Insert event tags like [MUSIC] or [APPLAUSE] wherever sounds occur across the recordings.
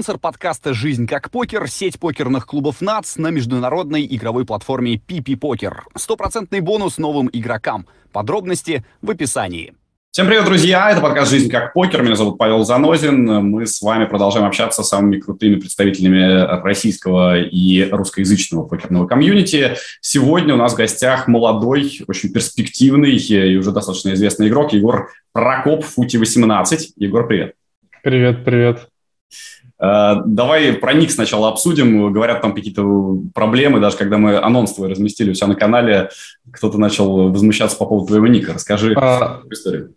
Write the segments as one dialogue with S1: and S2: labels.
S1: Спонсор подкаста «Жизнь как покер» — сеть покерных клубов НАЦ на международной игровой платформе PP Покер. Стопроцентный бонус новым игрокам. Подробности в описании.
S2: Всем привет, друзья! Это подкаст «Жизнь как покер». Меня зовут Павел Занозин. Мы с вами продолжаем общаться с самыми крутыми представителями российского и русскоязычного покерного комьюнити. Сегодня у нас в гостях молодой, очень перспективный и уже достаточно известный игрок Егор Прокоп, Фути-18. Егор, привет!
S3: Привет, привет.
S2: Э, давай про ник сначала обсудим. Говорят, там какие-то проблемы, даже когда мы анонс твой разместили у себя на канале, кто-то начал возмущаться по поводу твоего ника. Расскажи а, историю.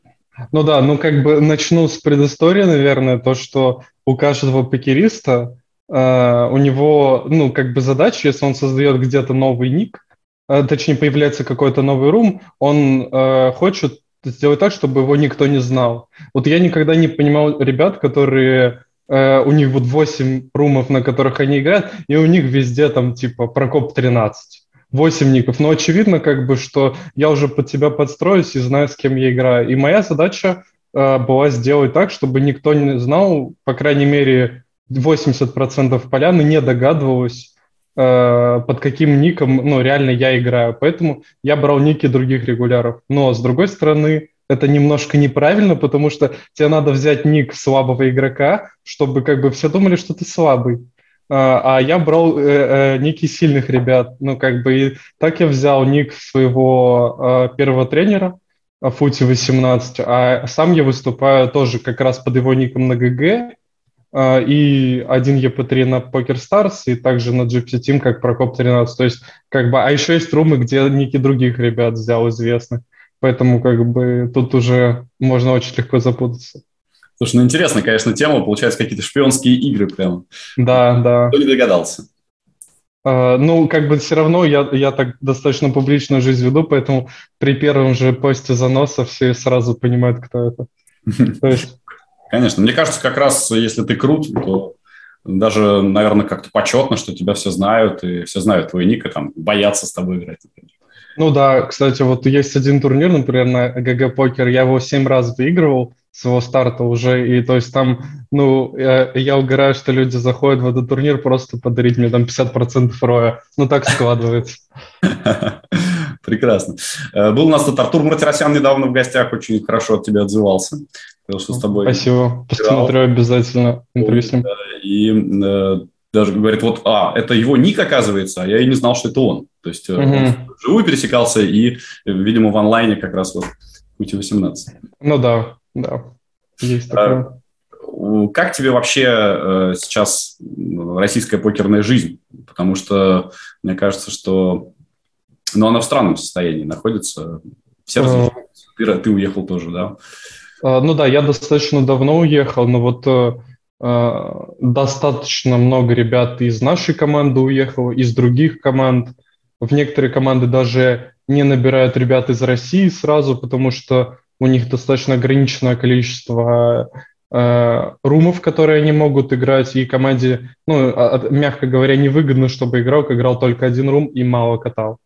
S3: Ну да, ну как бы начну с предыстории, наверное, то, что у каждого покериста э, у него, ну как бы задача, если он создает где-то новый ник, э, точнее появляется какой-то новый рум, он э, хочет сделать так, чтобы его никто не знал. Вот я никогда не понимал ребят, которые э, у них вот 8 румов, на которых они играют, и у них везде там типа Прокоп 13. 8 ников. Но очевидно, как бы, что я уже под тебя подстроюсь и знаю, с кем я играю. И моя задача э, была сделать так, чтобы никто не знал, по крайней мере, 80% поляны не догадывалось, э, под каким ником, ну, реально я играю. Поэтому я брал ники других регуляров. Но, с другой стороны, это немножко неправильно, потому что тебе надо взять ник слабого игрока, чтобы как бы все думали, что ты слабый. А, а я брал э, э, ники сильных ребят. Ну, как бы и так я взял ник своего э, первого тренера, Фути 18, а сам я выступаю тоже как раз под его ником на ГГ, и один ЕП3 на Poker Stars, и также на Gypsy Team, как Прокоп 13. То есть, как бы, а еще есть румы, где ники других ребят взял известных. Поэтому как бы тут уже можно очень легко запутаться.
S2: Слушай, ну интересно, конечно, тема. Получается, какие-то шпионские игры прям.
S3: Да, да.
S2: Кто не догадался?
S3: Uh, ну, как бы все равно я, я так достаточно публичную жизнь веду, поэтому при первом же посте заноса все сразу понимают, кто это. [LAUGHS]
S2: Есть... Конечно. Мне кажется, как раз если ты крут, то даже, наверное, как-то почетно, что тебя все знают, и все знают твой ник, и там боятся с тобой играть.
S3: Ну да, кстати, вот есть один турнир, например, на ГГ Покер, я его семь раз выигрывал с его старта уже, и то есть там, ну, я, я угораю, что люди заходят в этот турнир просто подарить мне там 50% роя. Ну, так складывается. [LAUGHS]
S2: Прекрасно. Э, был у нас тут Артур Мартиросян недавно в гостях, очень хорошо от тебя отзывался.
S3: Сказал, что с тобой Спасибо, посмотрю обязательно интервью с ним.
S2: И э, даже говорит, вот, а, это его ник, оказывается, а я и не знал, что это он. То есть угу. он вживую пересекался и, видимо, в онлайне как раз вот пути 18.
S3: Ну да, да, есть такое.
S2: А, как тебе вообще э, сейчас российская покерная жизнь? Потому что мне кажется, что ну, она в странном состоянии находится. Все а... ты, ты уехал тоже, да?
S3: А, ну да, я достаточно давно уехал, но вот э, Э, достаточно много ребят из нашей команды уехало, из других команд. В некоторые команды даже не набирают ребят из России сразу, потому что у них достаточно ограниченное количество э, румов, которые они могут играть, и команде, ну, а, а, мягко говоря, невыгодно, чтобы игрок играл только один рум и мало катал.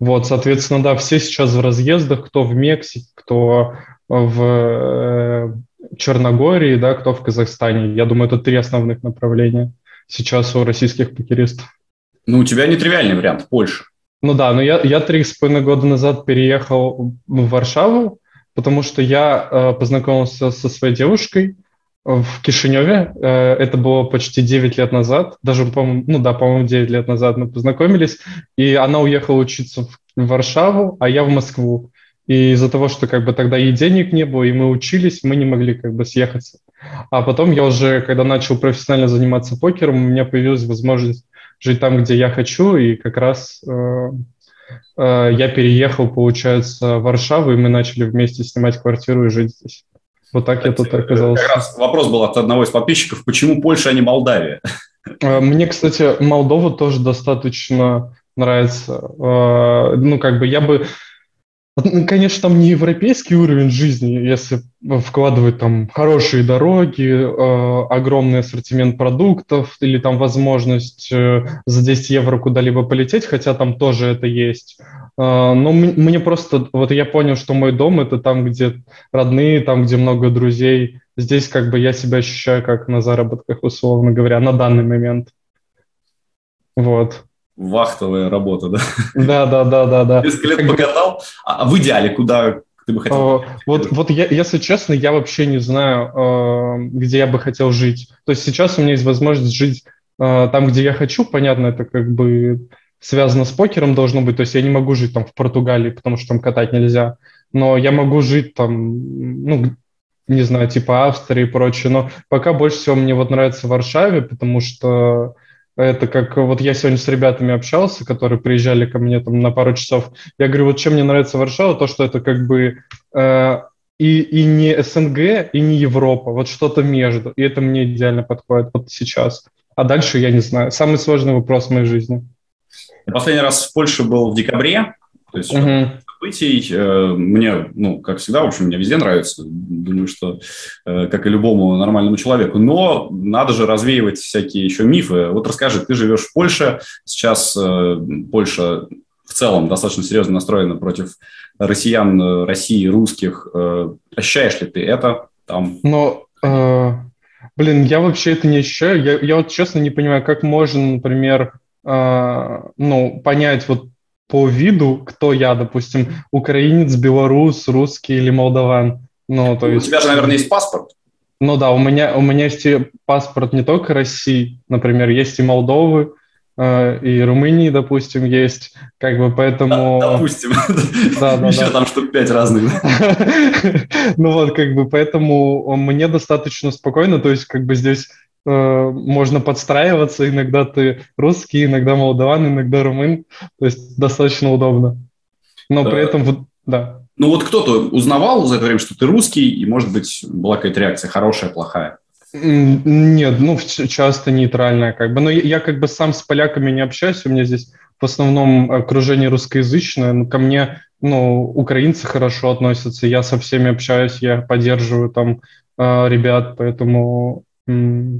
S3: Вот, соответственно, да, все сейчас в разъездах, кто в Мексике, кто в э, Черногории, да, кто в Казахстане. Я думаю, это три основных направления сейчас у российских покеристов.
S2: Ну, у тебя нетривиальный вариант, Польша.
S3: Ну да, но я, я три с половиной года назад переехал в Варшаву, потому что я э, познакомился со своей девушкой в Кишиневе. Э, это было почти 9 лет назад, даже, по-моему, ну да, по-моему, 9 лет назад мы познакомились, и она уехала учиться в, в Варшаву, а я в Москву. И из-за того, что как бы тогда и денег не было, и мы учились, мы не могли как бы съехаться. А потом я уже, когда начал профессионально заниматься покером, у меня появилась возможность жить там, где я хочу, и как раз э, э, я переехал, получается, в Варшаву, и мы начали вместе снимать квартиру и жить здесь. Вот так Кстати, я тут оказался.
S2: Как раз вопрос был от одного из подписчиков, почему Польша, а не Молдавия?
S3: Э, мне, кстати, Молдова тоже достаточно нравится. Э, ну, как бы я бы конечно, там не европейский уровень жизни, если вкладывать там хорошие дороги, э, огромный ассортимент продуктов или там возможность э, за 10 евро куда-либо полететь, хотя там тоже это есть. но мне просто, вот я понял, что мой дом — это там, где родные, там, где много друзей. Здесь как бы я себя ощущаю как на заработках, условно говоря, на данный момент. Вот.
S2: Вахтовая работа, да?
S3: Да, да, да, да, да.
S2: Несколько лет покатал, а в идеале куда ты бы хотел?
S3: Вот, вот я, если честно, я вообще не знаю, где я бы хотел жить. То есть сейчас у меня есть возможность жить там, где я хочу. Понятно, это как бы связано с покером должно быть. То есть я не могу жить там в Португалии, потому что там катать нельзя. Но я могу жить там, ну, не знаю, типа Австрии и прочее. Но пока больше всего мне вот нравится в Варшаве, потому что это как вот я сегодня с ребятами общался, которые приезжали ко мне там на пару часов. Я говорю, вот чем мне нравится Варшава, то, что это как бы э, и, и не СНГ, и не Европа, вот что-то между. И это мне идеально подходит вот сейчас. А дальше я не знаю. Самый сложный вопрос в моей жизни.
S2: Последний раз в Польше был в декабре, то есть угу. Событий. Э, мне, ну, как всегда, в общем, мне везде нравится. Думаю, что э, как и любому нормальному человеку. Но надо же развеивать всякие еще мифы. Вот расскажи, ты живешь в Польше, сейчас э, Польша в целом достаточно серьезно настроена против россиян, России, русских. Ощущаешь ли ты это там?
S3: Но, э, блин, я вообще это не ощущаю. Я, я вот честно не понимаю, как можно, например, э, ну, понять вот по виду, кто я, допустим, украинец, белорус, русский или молдаван. Ну, то
S2: у
S3: есть...
S2: У тебя же, наверное, есть паспорт.
S3: Ну да, у меня, у меня есть паспорт не только России, например, есть и Молдовы, э, и Румынии, допустим, есть, как бы поэтому...
S2: Да, допустим. [LAUGHS] Да, да, Еще да. там штук пять разных. [LAUGHS]
S3: Ну вот, как бы, поэтому мне достаточно спокойно, то есть, как бы здесь Э, можно подстраиваться. Иногда ты русский, иногда молдаван, иногда румын. То есть достаточно удобно. Но да. при этом вот, да.
S2: Ну вот кто-то узнавал за это время, что ты русский, и, может быть, была какая-то реакция хорошая, плохая?
S3: Нет, ну, часто нейтральная как бы. Но я, я как бы сам с поляками не общаюсь, у меня здесь в основном окружение русскоязычное. Но ко мне, ну, украинцы хорошо относятся, я со всеми общаюсь, я поддерживаю там э, ребят, поэтому Э,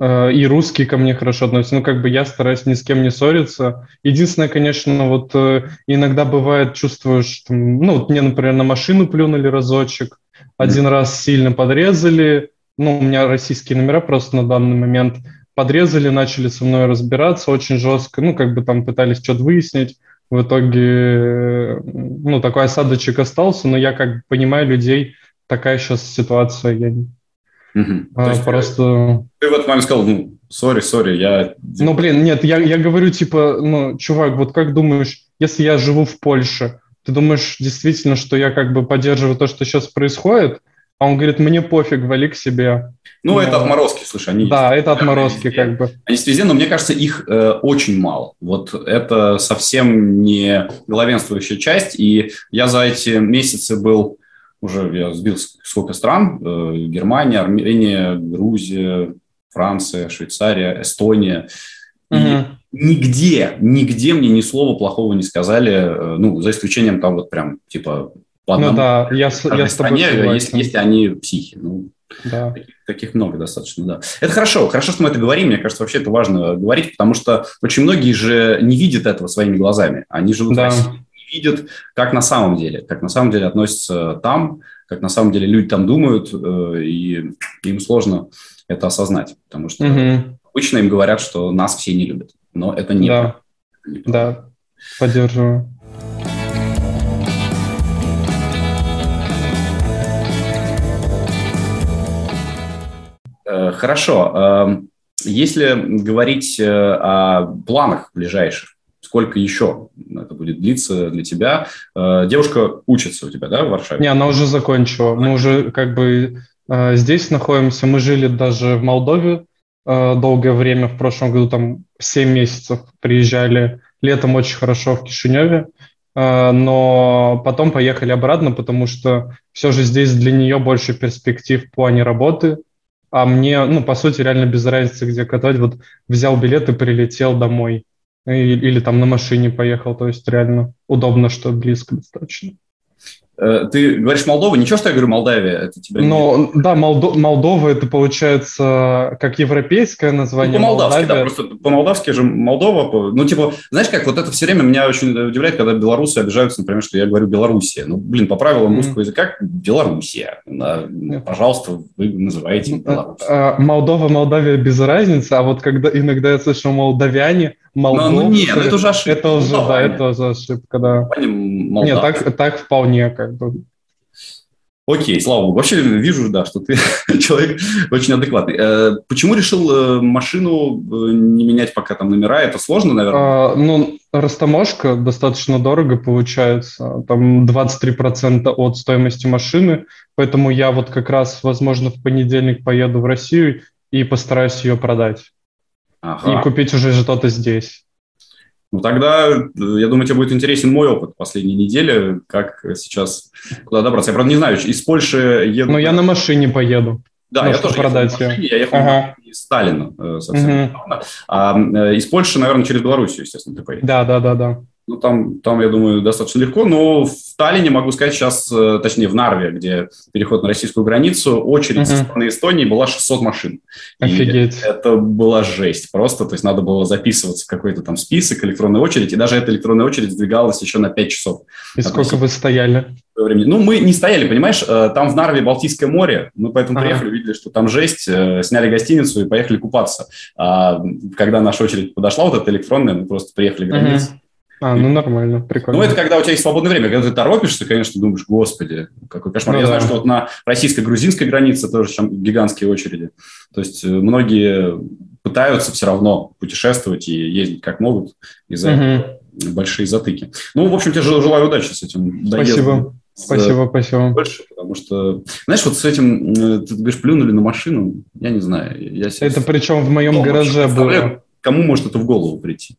S3: и русские ко мне хорошо относятся. Ну, как бы я стараюсь ни с кем не ссориться. Единственное, конечно, вот э, иногда бывает, чувствуешь, там, ну, вот мне, например, на машину плюнули разочек, один раз сильно подрезали, ну, у меня российские номера просто на данный момент подрезали, начали со мной разбираться очень жестко, ну, как бы там пытались что-то выяснить. В итоге, э, ну, такой осадочек остался, но я как бы понимаю людей, такая сейчас ситуация, я
S2: Угу. А, То есть просто... Ты, ты в этот момент сказал, ну, сори, сори, я...
S3: Ну, блин, нет, я, я говорю, типа, ну, чувак, вот как думаешь, если я живу в Польше, ты думаешь действительно, что я как бы поддерживаю то, что сейчас происходит? А он говорит, мне пофиг, вали к себе.
S2: Ну, но... это отморозки, слушай, они
S3: Да, есть, это отморозки
S2: везде.
S3: как бы.
S2: Они везде, но мне кажется, их э, очень мало. Вот это совсем не главенствующая часть, и я за эти месяцы был уже я сбил сколько стран, э, Германия, Армения, Грузия, Франция, Швейцария, Эстония. И угу. нигде, нигде мне ни слова плохого не сказали, э, ну, за исключением там вот прям, типа,
S3: по ну одному. Ну да, я, я с тобой стране,
S2: если, если они психи. Ну, да. таких, таких много достаточно, да. Это хорошо, хорошо, что мы это говорим, мне кажется, вообще это важно говорить, потому что очень многие же не видят этого своими глазами, они живут да. в России видят, как на самом деле, как на самом деле относятся там, как на самом деле люди там думают, э, и им сложно это осознать, потому что угу. обычно им говорят, что нас все не любят, но это не
S3: да. Да, поддерживаю.
S2: Э, хорошо. Эм, если говорить э, о планах ближайших, сколько еще это будет длиться для тебя. Э, девушка учится у тебя, да, в Варшаве?
S3: Не, она уже закончила. Мы уже как бы э, здесь находимся. Мы жили даже в Молдове э, долгое время. В прошлом году там 7 месяцев приезжали. Летом очень хорошо в Кишиневе. Но потом поехали обратно, потому что все же здесь для нее больше перспектив в плане работы. А мне, ну, по сути, реально без разницы, где катать. Вот взял билет и прилетел домой. Или, или там на машине поехал, то есть реально удобно, что близко достаточно.
S2: Э, ты говоришь Молдова, ничего, что я говорю Молдавия? Это
S3: тебя ну, не... да, Молдо... Молдова это получается как европейское название.
S2: Ну, по-молдавски, да, просто по-молдавски же Молдова, по... ну, типа, знаешь, как вот это все время меня очень удивляет, когда белорусы обижаются, например, что я говорю Белоруссия. Ну, блин, по правилам mm-hmm. русского языка Белоруссия. Да, пожалуйста, вы называете
S3: ну, Беларусь. А, Молдова, Молдавия без разницы, а вот когда иногда я слышу молдавяне, Молдовцы, ну, нет, ну, это уже ошибка. Это уже, ну, да, это уже ошибка, да. Нет, так, так вполне как бы.
S2: Окей, слава богу. Вообще вижу, да, что ты [LAUGHS] человек очень адекватный. Э, почему решил э, машину э, не менять пока там номера? Это сложно, наверное?
S3: А, ну, растаможка достаточно дорого получается. Там 23% от стоимости машины. Поэтому я вот как раз, возможно, в понедельник поеду в Россию и постараюсь ее продать. Ага. И купить уже что-то здесь.
S2: Ну, тогда, я думаю, тебе будет интересен мой опыт последней недели, как сейчас куда добраться. Я, правда, не знаю, из Польши еду...
S3: Ну, я на машине поеду.
S2: Да, я тоже продать ехал машине, я ехал ага. из Сталина э, совсем угу. недавно. А э, из Польши, наверное, через Белоруссию, естественно, ты поедешь.
S3: Да, да, да, да.
S2: Ну, там, там, я думаю, достаточно легко. Но в Таллине, могу сказать, сейчас, э, точнее, в Нарве, где переход на российскую границу, очередь uh-huh. со стороны Эстонии была 600 машин.
S3: Офигеть.
S2: И это была жесть просто. То есть надо было записываться в какой-то там список, электронной очередь. И даже эта электронная очередь сдвигалась еще на 5 часов.
S3: И сколько вы стояли?
S2: Времени. Ну, мы не стояли, понимаешь, э, там в Нарве Балтийское море, мы поэтому ага. приехали, увидели, что там жесть, э, сняли гостиницу и поехали купаться. А когда наша очередь подошла, вот эта электронная, мы просто приехали к границе, ага
S3: а, ну нормально, прикольно.
S2: Ну, это когда у тебя есть свободное время. Когда ты торопишься, конечно, думаешь, господи, какой кошмар. Ну, Я да. знаю, что вот на российско-грузинской границе тоже там гигантские очереди. То есть э, многие пытаются все равно путешествовать и ездить как могут из-за угу. большие затыки. Ну, в общем, тебе желаю удачи с этим
S3: доездом. Спасибо. Спасибо, спасибо.
S2: Больше, потому что, знаешь, вот с этим, э, ты говоришь, плюнули на машину, я не знаю. Я
S3: это причем в моем гараже было.
S2: Кому может это в голову прийти?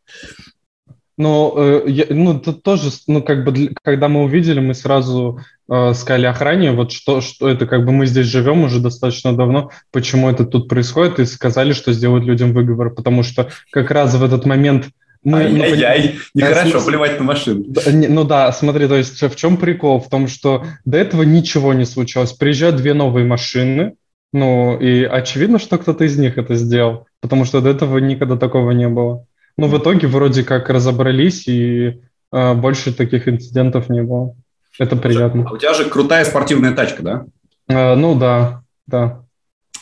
S3: Но э, я, ну, это тоже, ну, как бы, для, когда мы увидели, мы сразу э, сказали охране, вот что, что это, как бы мы здесь живем уже достаточно давно, почему это тут происходит, и сказали, что сделают людям выговор, потому что как раз в этот момент
S2: мы, Ай-яй-яй, ну, нехорошо смысле, плевать на машину.
S3: Ну да, смотри, то есть в чем прикол? В том, что до этого ничего не случалось. Приезжают две новые машины, ну и очевидно, что кто-то из них это сделал, потому что до этого никогда такого не было. Ну, в итоге вроде как разобрались, и э, больше таких инцидентов не было. Это приятно.
S2: А у тебя же крутая спортивная тачка, да?
S3: Э, ну да, да.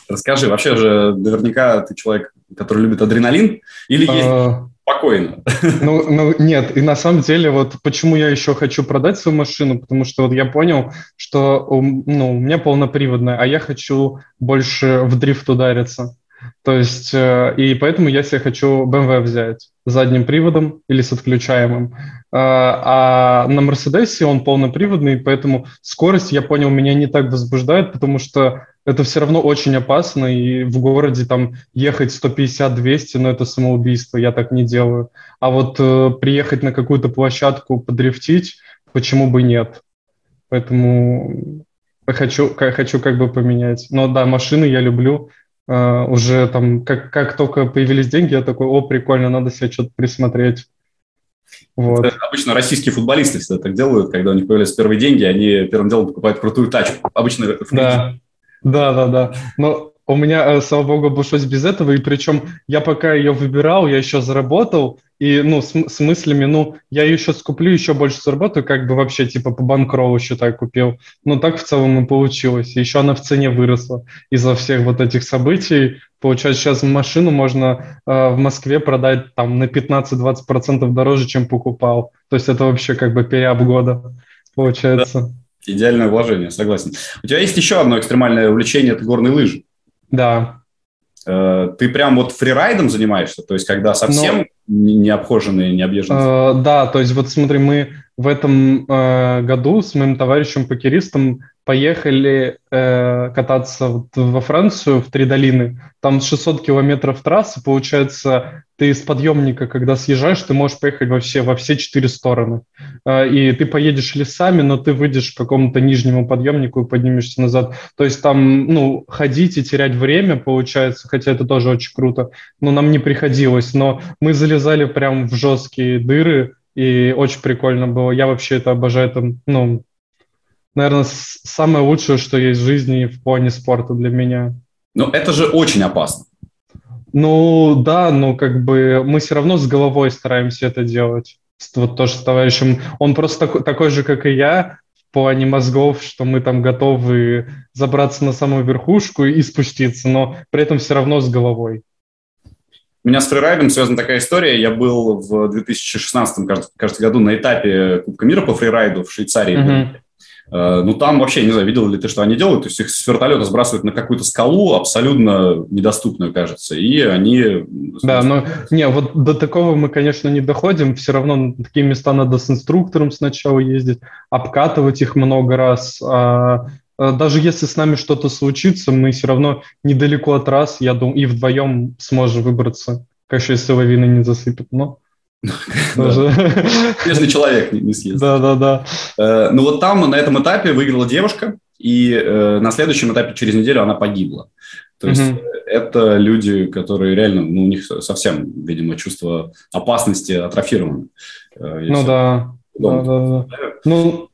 S2: Расскажи, вообще же наверняка ты человек, который любит адреналин, или есть а... спокойно? [LAUGHS]
S3: Ну, ну, нет, и на самом деле вот почему я еще хочу продать свою машину, потому что вот я понял, что ну, у меня полноприводная, а я хочу больше в дрифт удариться. То есть, э, и поэтому я себе хочу BMW взять задним приводом или с отключаемым. А, а на Мерседесе он полноприводный, поэтому скорость, я понял, меня не так возбуждает, потому что это все равно очень опасно, и в городе там ехать 150-200, но это самоубийство, я так не делаю. А вот э, приехать на какую-то площадку, подрифтить, почему бы нет? Поэтому хочу, хочу как бы поменять. Но да, машины я люблю, уже там, как, как только появились деньги, я такой, о, прикольно, надо себе что-то присмотреть.
S2: Вот. Это обычно российские футболисты всегда так делают, когда у них появляются первые деньги, они первым делом покупают крутую тачку. Обычно
S3: да. да, да, да. Но у меня, э, слава богу, обошлось без этого, и причем я пока ее выбирал, я еще заработал, и, ну, с, с мыслями, ну, я ее сейчас куплю, еще больше заработаю, как бы вообще, типа, по банкролу считай, купил. Ну, так в целом и получилось. Еще она в цене выросла из-за всех вот этих событий. Получается, сейчас машину можно э, в Москве продать там на 15-20% дороже, чем покупал. То есть это вообще как бы переап года получается.
S2: Да. Идеальное вложение, согласен. У тебя есть еще одно экстремальное увлечение – это горные лыжи.
S3: Да.
S2: Э, ты прям вот фрирайдом занимаешься? То есть, когда совсем Но... не обхоженные, не объезженные?
S3: Э, да, то есть, вот смотри, мы в этом э, году с моим товарищем-покеристом поехали э, кататься вот во Францию, в Три долины. Там 600 километров трассы, получается, ты из подъемника, когда съезжаешь, ты можешь поехать во все, во все четыре стороны. Э, и ты поедешь лесами, но ты выйдешь к какому-то нижнему подъемнику и поднимешься назад. То есть там, ну, ходить и терять время, получается, хотя это тоже очень круто, но нам не приходилось. Но мы залезали прям в жесткие дыры, и очень прикольно было. Я вообще это обожаю, там, ну, наверное, самое лучшее, что есть в жизни в плане спорта для меня.
S2: Но это же очень опасно.
S3: Ну да, но как бы мы все равно с головой стараемся это делать. Вот тоже с товарищем. Он просто такой, такой же, как и я, в плане мозгов, что мы там готовы забраться на самую верхушку и спуститься, но при этом все равно с головой.
S2: У меня с фрирайдом связана такая история. Я был в 2016 кажется, году на этапе Кубка мира по фрирайду в Швейцарии. Mm-hmm. Ну, там вообще, не знаю, видел ли ты, что они делают. То есть их с вертолета сбрасывают на какую-то скалу, абсолютно недоступную, кажется, и они...
S3: Да, но не, вот до такого мы, конечно, не доходим. Все равно на такие места надо с инструктором сначала ездить, обкатывать их много раз. А даже если с нами что-то случится, мы все равно недалеко от раз, я думаю, и вдвоем сможем выбраться. Конечно, если лавина не засыпет, но... [LAUGHS]
S2: Если человек не съест.
S3: Да, да, да.
S2: Э, ну вот там на этом этапе выиграла девушка, и э, на следующем этапе через неделю она погибла. То есть это люди, которые реально, ну, у них совсем, видимо, чувство опасности атрофировано.
S3: Э, ну да. Да, да, да. Ну,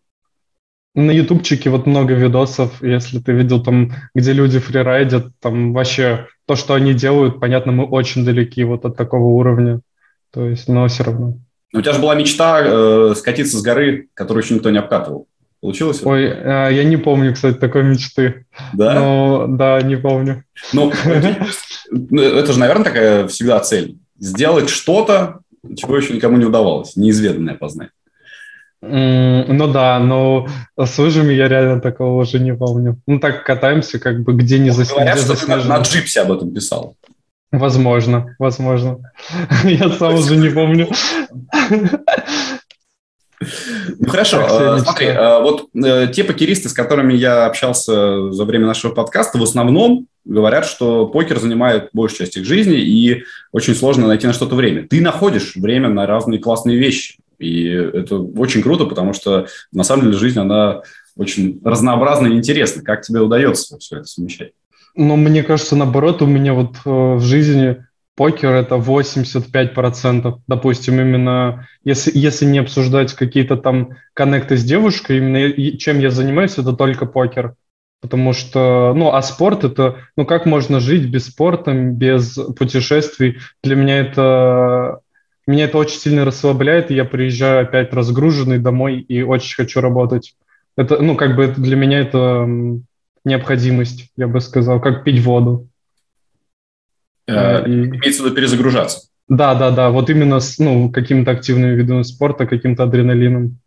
S3: на ютубчике вот много видосов, если ты видел там, где люди фрирайдят, там вообще то, что они делают, понятно, мы очень далеки вот от такого уровня. То есть, но все равно.
S2: У тебя же была мечта э, скатиться с горы, которую еще никто не обкатывал. Получилось?
S3: Ой, э, я не помню, кстати, такой мечты.
S2: Да?
S3: Но, да, не помню.
S2: Ну, ну, это же, наверное, такая всегда цель. Сделать что-то, чего еще никому не удавалось. Неизведанное познать.
S3: Ну да, но с лыжами я реально такого уже не помню. Ну так катаемся, как бы где не.
S2: Говорят, что ты на, на джипсе об этом писал.
S3: Возможно, возможно. [LAUGHS] Я сам уже не помню.
S2: Ну хорошо, э, смотри, э, вот э, те покеристы, с которыми я общался за время нашего подкаста, в основном говорят, что покер занимает большую часть их жизни и очень сложно найти на что-то время. Ты находишь время на разные классные вещи, и это очень круто, потому что на самом деле жизнь, она очень разнообразна и интересна. Как тебе удается все это совмещать?
S3: Но мне кажется, наоборот, у меня вот э, в жизни покер это 85%. Допустим, именно если, если не обсуждать какие-то там коннекты с девушкой, именно чем я занимаюсь, это только покер. Потому что, ну, а спорт это, ну, как можно жить без спорта, без путешествий? Для меня это, меня это очень сильно расслабляет, и я приезжаю опять разгруженный домой и очень хочу работать. Это, ну, как бы для меня это необходимость, я бы сказал, как пить воду.
S2: Э, э, и... Имеется в виду перезагружаться.
S3: Да, да, да, вот именно с ну, каким-то активным видом спорта, каким-то адреналином.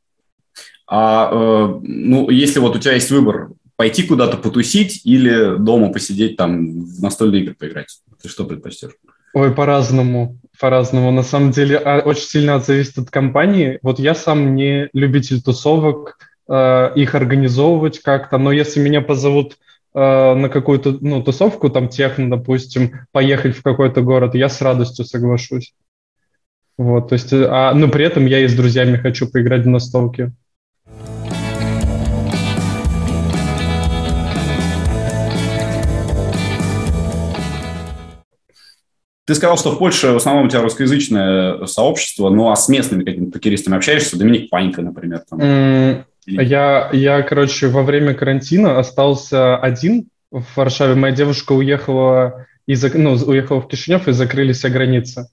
S2: А, э, ну, если вот у тебя есть выбор, пойти куда-то потусить или дома посидеть там в настольные игры поиграть, ты что предпочтешь?
S3: Ой, по-разному, по-разному. На самом деле а, очень сильно зависит от компании. Вот я сам не любитель тусовок, Э, их организовывать как-то, но если меня позовут э, на какую-то ну, тусовку, там техно, допустим, поехать в какой-то город, я с радостью соглашусь. Вот, то есть, э, а, но при этом я и с друзьями хочу поиграть в настолки.
S2: Ты сказал, что в Польше в основном у тебя русскоязычное сообщество, ну а с местными какими-то покеристами общаешься? Доминик Панька, например. Там.
S3: Я, я, короче, во время карантина остался один в Варшаве. Моя девушка уехала, из, ну, уехала в Кишинев и закрылись все границы.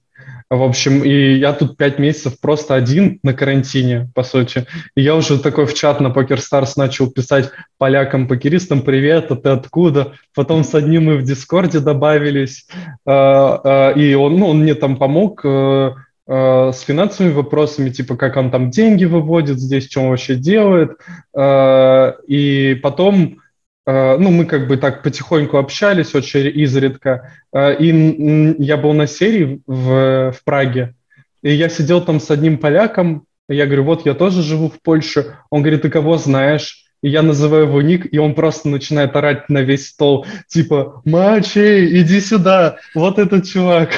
S3: В общем, и я тут пять месяцев просто один на карантине, по сути. И я уже такой в чат на PokerStars начал писать полякам-покеристам «Привет, а ты откуда?» Потом с одним мы в Дискорде добавились, а, а, и он, ну, он мне там помог, э, Э, с финансовыми вопросами, типа как он там деньги выводит здесь, что он вообще делает. Э, и потом, ну, мы как бы так потихоньку общались, очень изредка. И я был на серии в, в Праге, и я сидел там с одним поляком, я говорю, вот я тоже живу в Польше. Он говорит, ты кого знаешь? И я называю его ник, и он просто начинает орать на весь стол, типа, Мачи, иди сюда, вот этот чувак.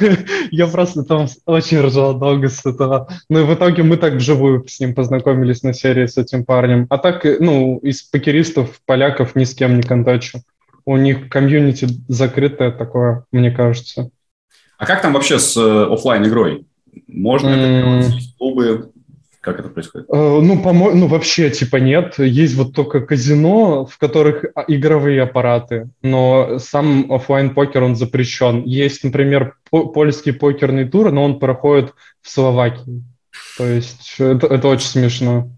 S3: [LAUGHS] я просто там очень ржал долго с этого. Ну и в итоге мы так вживую с ним познакомились на серии с этим парнем. А так, ну, из покеристов, поляков ни с кем не контачу. У них комьюнити закрытое такое, мне кажется.
S2: А как там вообще с э, офлайн игрой? Можно mm. это делать? Клубы? Как это происходит?
S3: Э, ну, по-моему, ну, вообще, типа, нет. Есть вот только казино, в которых а, игровые аппараты, но сам офлайн покер он запрещен. Есть, например, польский покерный тур, но он проходит в Словакии. То есть это, это очень смешно.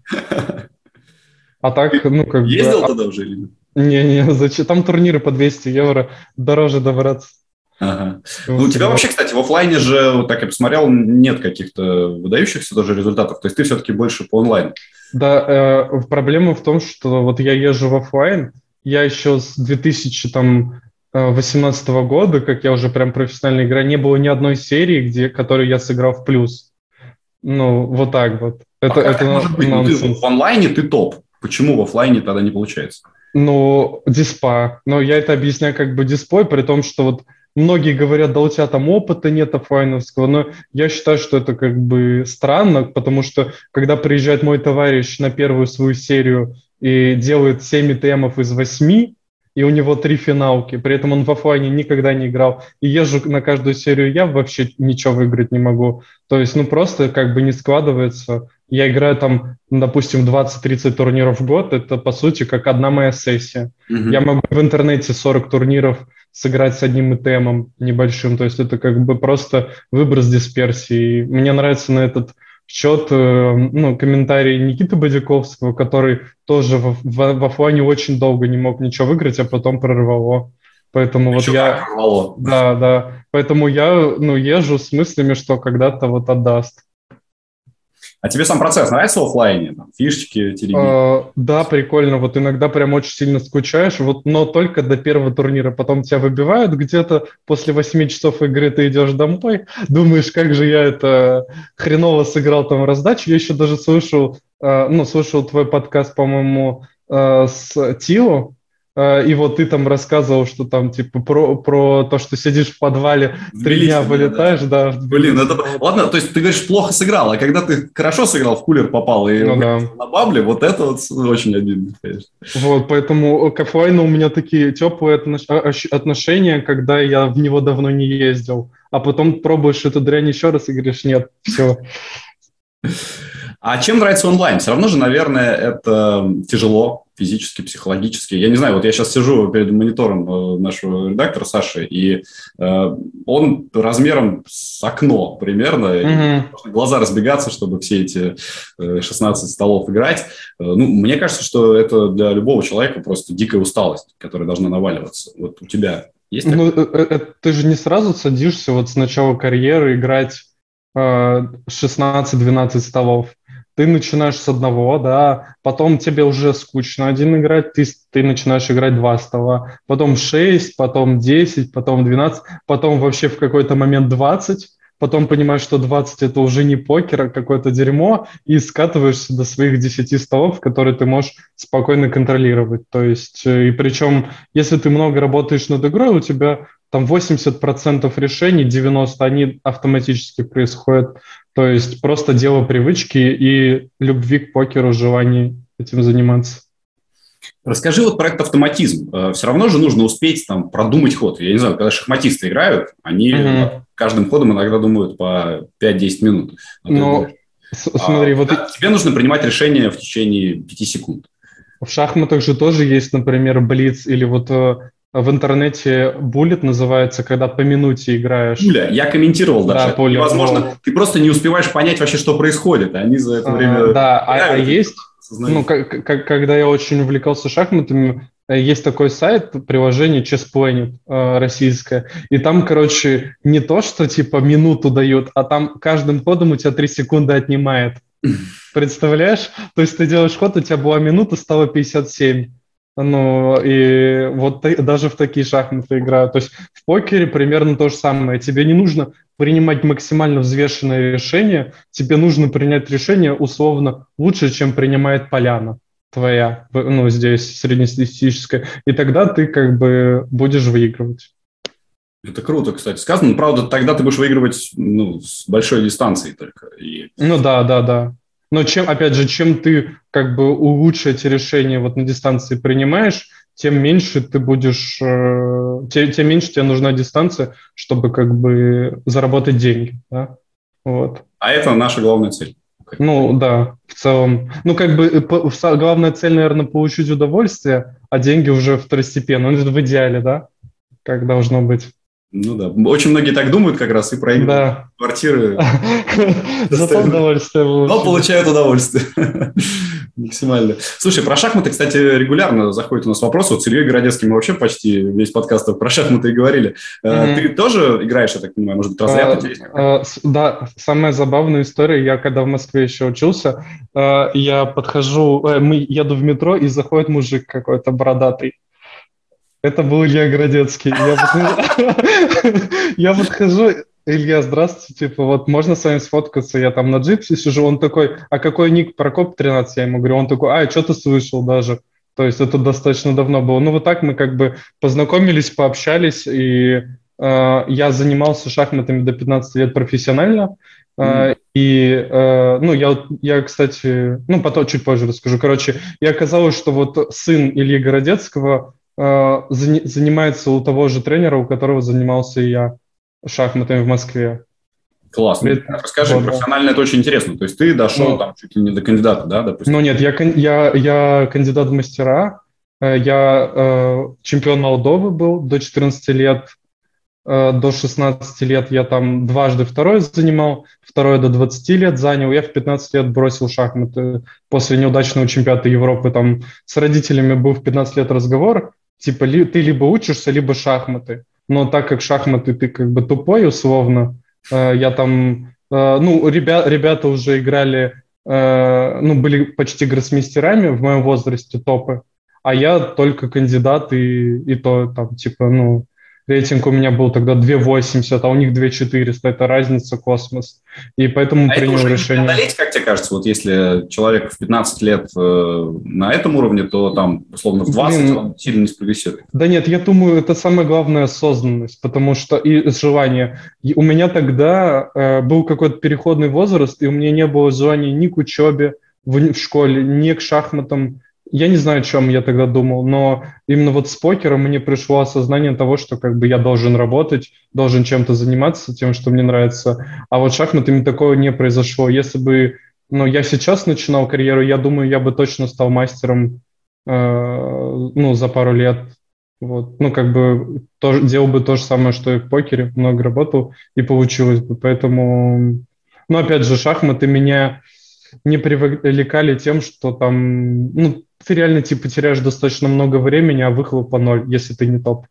S3: А так, ну, как
S2: бы... Ездил а туда уже или нет?
S3: Не-не, зачем? Там турниры по 200 евро, дороже добраться.
S2: Ага. Ну, у тебя вообще, кстати, в офлайне же, вот так я посмотрел, нет каких-то выдающихся даже результатов. То есть ты все-таки больше по онлайну.
S3: Да, э, проблема в том, что вот я езжу в офлайн, я еще с 2018 э, года, как я уже прям профессионально играю, не было ни одной серии, где, которую я сыграл в плюс. Ну, вот так вот.
S2: Это, а это может быть? Ну, ты, в онлайне ты топ. Почему в офлайне тогда не получается?
S3: Ну, диспа. Но я это объясняю как бы диспой, при том, что вот Многие говорят, да у тебя там опыта нет офлайновского, но я считаю, что это как бы странно, потому что когда приезжает мой товарищ на первую свою серию и делает 7 темов из 8, и у него три финалки, при этом он в офлайне никогда не играл, и езжу на каждую серию я вообще ничего выиграть не могу. То есть, ну, просто как бы не складывается. Я играю там, допустим, 20-30 турниров в год, это, по сути, как одна моя сессия. Mm-hmm. Я могу в интернете 40 турниров сыграть с одним итемом небольшим. То есть это как бы просто выброс дисперсии. Мне нравится на этот счет э, ну, комментарий Никиты Бодяковского, который тоже в, в, в офлайне очень долго не мог ничего выиграть, а потом прорвало. Поэтому вот я... Прорвало. Да, да. Поэтому я ну, езжу с мыслями, что когда-то вот отдаст.
S2: А тебе сам процесс нравится в офлайне? Там, фишечки, телевизор? А,
S3: да, прикольно. Вот иногда прям очень сильно скучаешь, вот, но только до первого турнира. Потом тебя выбивают где-то после 8 часов игры ты идешь домой, [LAUGHS] думаешь, как же я это хреново сыграл там раздачу. Я еще даже слышал, э, ну, слышал твой подкаст, по-моему, э, с Тио, а, и вот ты там рассказывал, что там, типа, про, про то, что сидишь в подвале, три дня вылетаешь, да. да
S2: Блин, это... Ладно, то есть ты говоришь, плохо сыграл, а когда ты хорошо сыграл, в кулер попал и ну, да. на бабле, вот это вот очень обидно, конечно.
S3: Вот, поэтому к оффлайну у меня такие теплые а, отношения, когда я в него давно не ездил, а потом пробуешь эту дрянь еще раз и говоришь, нет, все. [LAUGHS]
S2: А чем нравится онлайн? Все равно же, наверное, это тяжело физически, психологически. Я не знаю, вот я сейчас сижу перед монитором э, нашего редактора Саши, и э, он размером с окно примерно, mm-hmm. глаза разбегаться, чтобы все эти э, 16 столов играть. Э, ну, мне кажется, что это для любого человека просто дикая усталость, которая должна наваливаться. Вот у тебя есть
S3: Ну, э, э, ты же не сразу садишься вот с начала карьеры играть 16-12 столов ты начинаешь с одного, да, потом тебе уже скучно один играть, ты, ты начинаешь играть два стола, потом шесть, потом десять, потом двенадцать, потом вообще в какой-то момент двадцать, потом понимаешь, что 20 это уже не покер, а какое-то дерьмо, и скатываешься до своих 10 столов, которые ты можешь спокойно контролировать. То есть, э, и причем, если ты много работаешь над игрой, у тебя там 80% решений, 90% они автоматически происходят. То есть просто дело привычки и любви к покеру, желание этим заниматься.
S2: Расскажи вот про этот автоматизм. Э, Все равно же нужно успеть там продумать ход. Я не знаю, когда шахматисты играют, они угу. каждым ходом иногда думают по 5-10 минут.
S3: А Но, смотри, а, вот...
S2: Тебе нужно принимать решение в течение 5 секунд.
S3: В шахматах же тоже есть, например, блиц или вот э, в интернете буллет называется, когда по минуте играешь.
S2: Пуля, я комментировал даже. Да, пуля. Возможно, вот. ты просто не успеваешь понять вообще, что происходит. Они за это время...
S3: А, да, а, а есть... Ну, как, как, когда я очень увлекался шахматами, есть такой сайт, приложение Chess Planet э, российское, и там, короче, не то, что типа минуту дают, а там каждым ходом у тебя 3 секунды отнимает. [LAUGHS] Представляешь? То есть ты делаешь ход, у тебя была минута, стало 57. Ну, и вот даже в такие шахматы играют. То есть в покере примерно то же самое. Тебе не нужно принимать максимально взвешенное решение, тебе нужно принять решение условно лучше, чем принимает поляна твоя, ну, здесь среднестатистическая, и тогда ты как бы будешь выигрывать.
S2: Это круто, кстати, сказано. Правда, тогда ты будешь выигрывать ну, с большой дистанцией только.
S3: И... Ну да, да, да. Но чем, опять же, чем ты как бы лучше эти решения вот на дистанции принимаешь, тем меньше ты будешь, э, тем, тем меньше тебе нужна дистанция, чтобы как бы заработать деньги. Да? Вот.
S2: А это наша главная цель.
S3: Ну, да, в целом. Ну, как бы э, главная цель, наверное, получить удовольствие, а деньги уже второстепенно. Ну, это в идеале, да? Как должно быть.
S2: Ну да, очень многие так думают как раз и проигрывают да. квартиры. [LAUGHS]
S3: Зато удовольствие
S2: Но получают удовольствие. [LAUGHS] Максимально. Слушай, про шахматы, кстати, регулярно заходит у нас вопрос. Вот с Ильей Городецким мы вообще почти весь подкаст про шахматы и говорили. Mm-hmm. Ты тоже играешь, я так понимаю, может быть, разряд
S3: uh, uh, Да, самая забавная история. Я когда в Москве еще учился, я подхожу, э, мы еду в метро, и заходит мужик какой-то бородатый. Это был Илья Городецкий. Я подхожу, [LAUGHS] Илья, здравствуйте, типа, вот можно с вами сфоткаться? Я там на джипсе сижу, он такой, а какой ник Прокоп 13? Я ему говорю, он такой, а, что ты слышал даже? То есть это достаточно давно было. Ну вот так мы как бы познакомились, пообщались, и э, я занимался шахматами до 15 лет профессионально. Mm-hmm. И, э, ну, я, я, кстати, ну, потом чуть позже расскажу. Короче, и оказалось, что вот сын Ильи Городецкого э, занимается у того же тренера, у которого занимался и я шахматами в Москве.
S2: Классно. Это, Расскажи, вот, профессионально это очень интересно. То есть ты дошел ну, там чуть ли не до кандидата, да,
S3: допустим? Ну нет, я, я, я кандидат в мастера, э, я э, чемпион Молдовы был до 14 лет, э, до 16 лет я там дважды второй занимал, второй до 20 лет занял, я в 15 лет бросил шахматы после неудачного чемпионата Европы, там с родителями был в 15 лет разговор, типа ты либо учишься, либо шахматы. Но так как шахматы ты как бы тупой условно, э, я там, э, ну, ребя, ребята уже играли, э, ну, были почти гроссмейстерами в моем возрасте топы, а я только кандидат и, и то там типа, ну, Рейтинг у меня был тогда 2,80, а у них 2,400. Это разница космос. И поэтому а принял это уже решение.
S2: Одолеть, как тебе кажется, вот если человек в 15 лет э, на этом уровне, то там, условно, в 20 Блин, он сильно не спрогрессирует.
S3: Да нет, я думаю, это самая главная осознанность, потому что и желание. И у меня тогда э, был какой-то переходный возраст, и у меня не было желания ни к учебе в, в школе, ни к шахматам, я не знаю, о чем я тогда думал, но именно вот с покером мне пришло осознание того, что как бы я должен работать, должен чем-то заниматься, тем, что мне нравится. А вот шахматами такого не произошло. Если бы ну, я сейчас начинал карьеру, я думаю, я бы точно стал мастером э, ну, за пару лет. Вот. Ну, как бы тоже, делал бы то же самое, что и в покере, много работал, и получилось бы. Поэтому, ну, опять же, шахматы меня не привлекали тем, что там, ну, ты реально типа теряешь достаточно много времени, а выхлопа ноль, если ты не топ.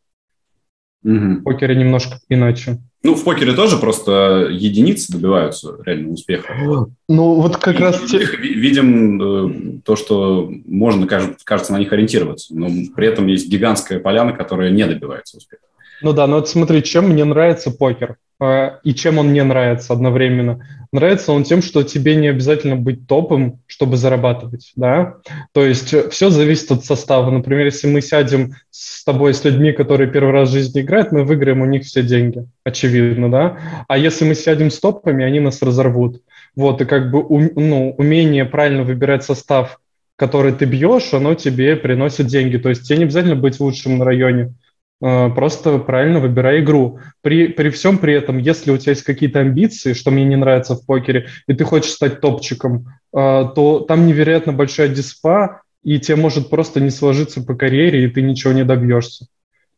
S3: Угу. В покере немножко иначе.
S2: Ну, в покере тоже просто единицы добиваются реального успеха.
S3: Ну, вот как И раз...
S2: Те... Видим э, то, что можно, кажется, на них ориентироваться, но при этом есть гигантская поляна, которая не добивается успеха.
S3: Ну да, ну вот смотри, чем мне нравится покер э, и чем он мне нравится одновременно. Нравится он тем, что тебе не обязательно быть топом, чтобы зарабатывать, да. То есть э, все зависит от состава. Например, если мы сядем с тобой, с людьми, которые первый раз в жизни играют, мы выиграем у них все деньги, очевидно, да. А если мы сядем с топами, они нас разорвут. Вот, и как бы ну, умение правильно выбирать состав, который ты бьешь, оно тебе приносит деньги. То есть тебе не обязательно быть лучшим на районе просто правильно выбирай игру. При, при всем при этом, если у тебя есть какие-то амбиции, что мне не нравится в покере, и ты хочешь стать топчиком, э, то там невероятно большая диспа, и тебе может просто не сложиться по карьере, и ты ничего не добьешься.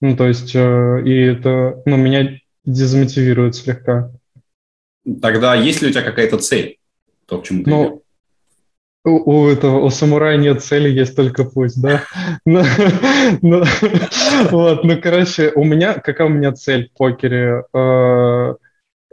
S3: Ну, то есть, э, и это, ну, меня дезмотивирует слегка.
S2: Тогда есть ли у тебя какая-то цель? То, к чему ты ну,
S3: у, у этого у самурая нет цели, есть только путь, да. [LAUGHS] Ну, ну, вот, ну, короче, у меня какая у меня цель в покере? Э,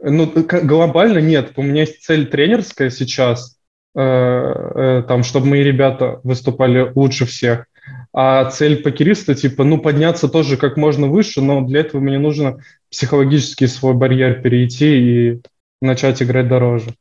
S3: ну, глобально нет. У меня есть цель тренерская сейчас, э, э, там, чтобы мои ребята выступали лучше всех. А цель покериста, типа, ну, подняться тоже как можно выше, но для этого мне нужно психологически свой барьер перейти и начать играть дороже.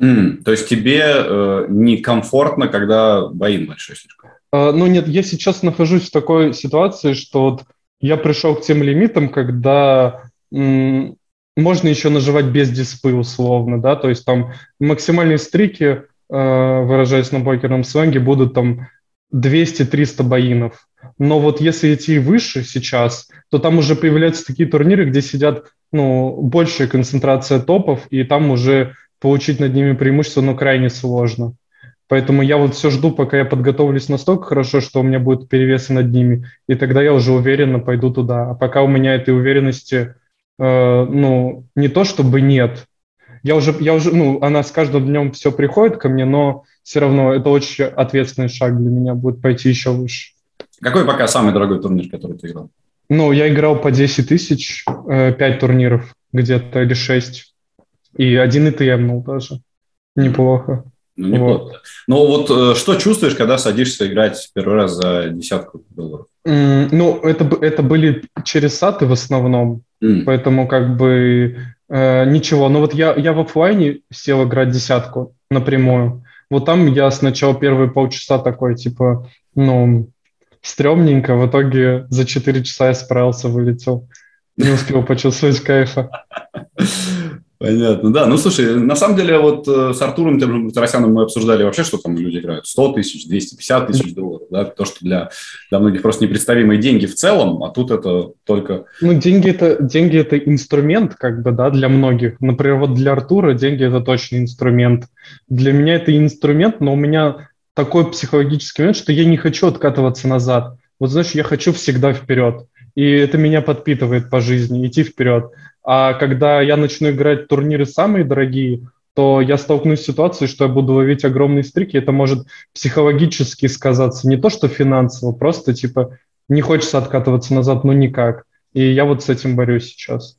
S2: Mm, то есть тебе э, некомфортно, когда бои большой слишком?
S3: Uh, ну нет, я сейчас нахожусь в такой ситуации, что вот я пришел к тем лимитам, когда м- можно еще наживать без диспы условно, да, то есть там максимальные стрики, э, выражаясь на покерном сленге, будут там 200-300 боинов. Но вот если идти выше сейчас, то там уже появляются такие турниры, где сидят ну, большая концентрация топов, и там уже получить над ними преимущество, но крайне сложно. Поэтому я вот все жду, пока я подготовлюсь настолько хорошо, что у меня будет перевес над ними, и тогда я уже уверенно пойду туда. А пока у меня этой уверенности, э, ну, не то чтобы нет, я уже, я уже, ну, она с каждым днем все приходит ко мне, но все равно это очень ответственный шаг для меня будет пойти еще выше.
S2: Какой пока самый дорогой турнир, который ты играл?
S3: Ну, я играл по 10 тысяч, э, 5 турниров где-то или 6. И один ИТМ, ну, даже. Неплохо.
S2: Ну, неплохо. Вот. Ну, вот э, что чувствуешь, когда садишься играть первый раз за десятку долларов?
S3: Mm, ну, это, это были через саты в основном, mm. поэтому как бы э, ничего. Но вот я, я в офлайне сел играть десятку напрямую. Вот там я сначала первые полчаса такой, типа, ну, стрёмненько. В итоге за 4 часа я справился, вылетел. Не успел почувствовать кайфа. [LAUGHS]
S2: Понятно, да. Ну, слушай, на самом деле, вот э, с Артуром тем Тарасяном мы обсуждали вообще, что там люди играют. 100 тысяч, 250 тысяч долларов, да, то, что для, для многих просто непредставимые деньги в целом, а тут это только...
S3: Ну, деньги это, деньги это инструмент, как бы, да, для многих. Например, вот для Артура деньги это точно инструмент. Для меня это инструмент, но у меня такой психологический момент, что я не хочу откатываться назад. Вот знаешь, я хочу всегда вперед. И это меня подпитывает по жизни, идти вперед. А когда я начну играть турниры самые дорогие, то я столкнусь с ситуацией, что я буду ловить огромные стрики. Это может психологически сказаться. Не то, что финансово, просто типа не хочется откатываться назад, ну никак. И я вот с этим борюсь сейчас.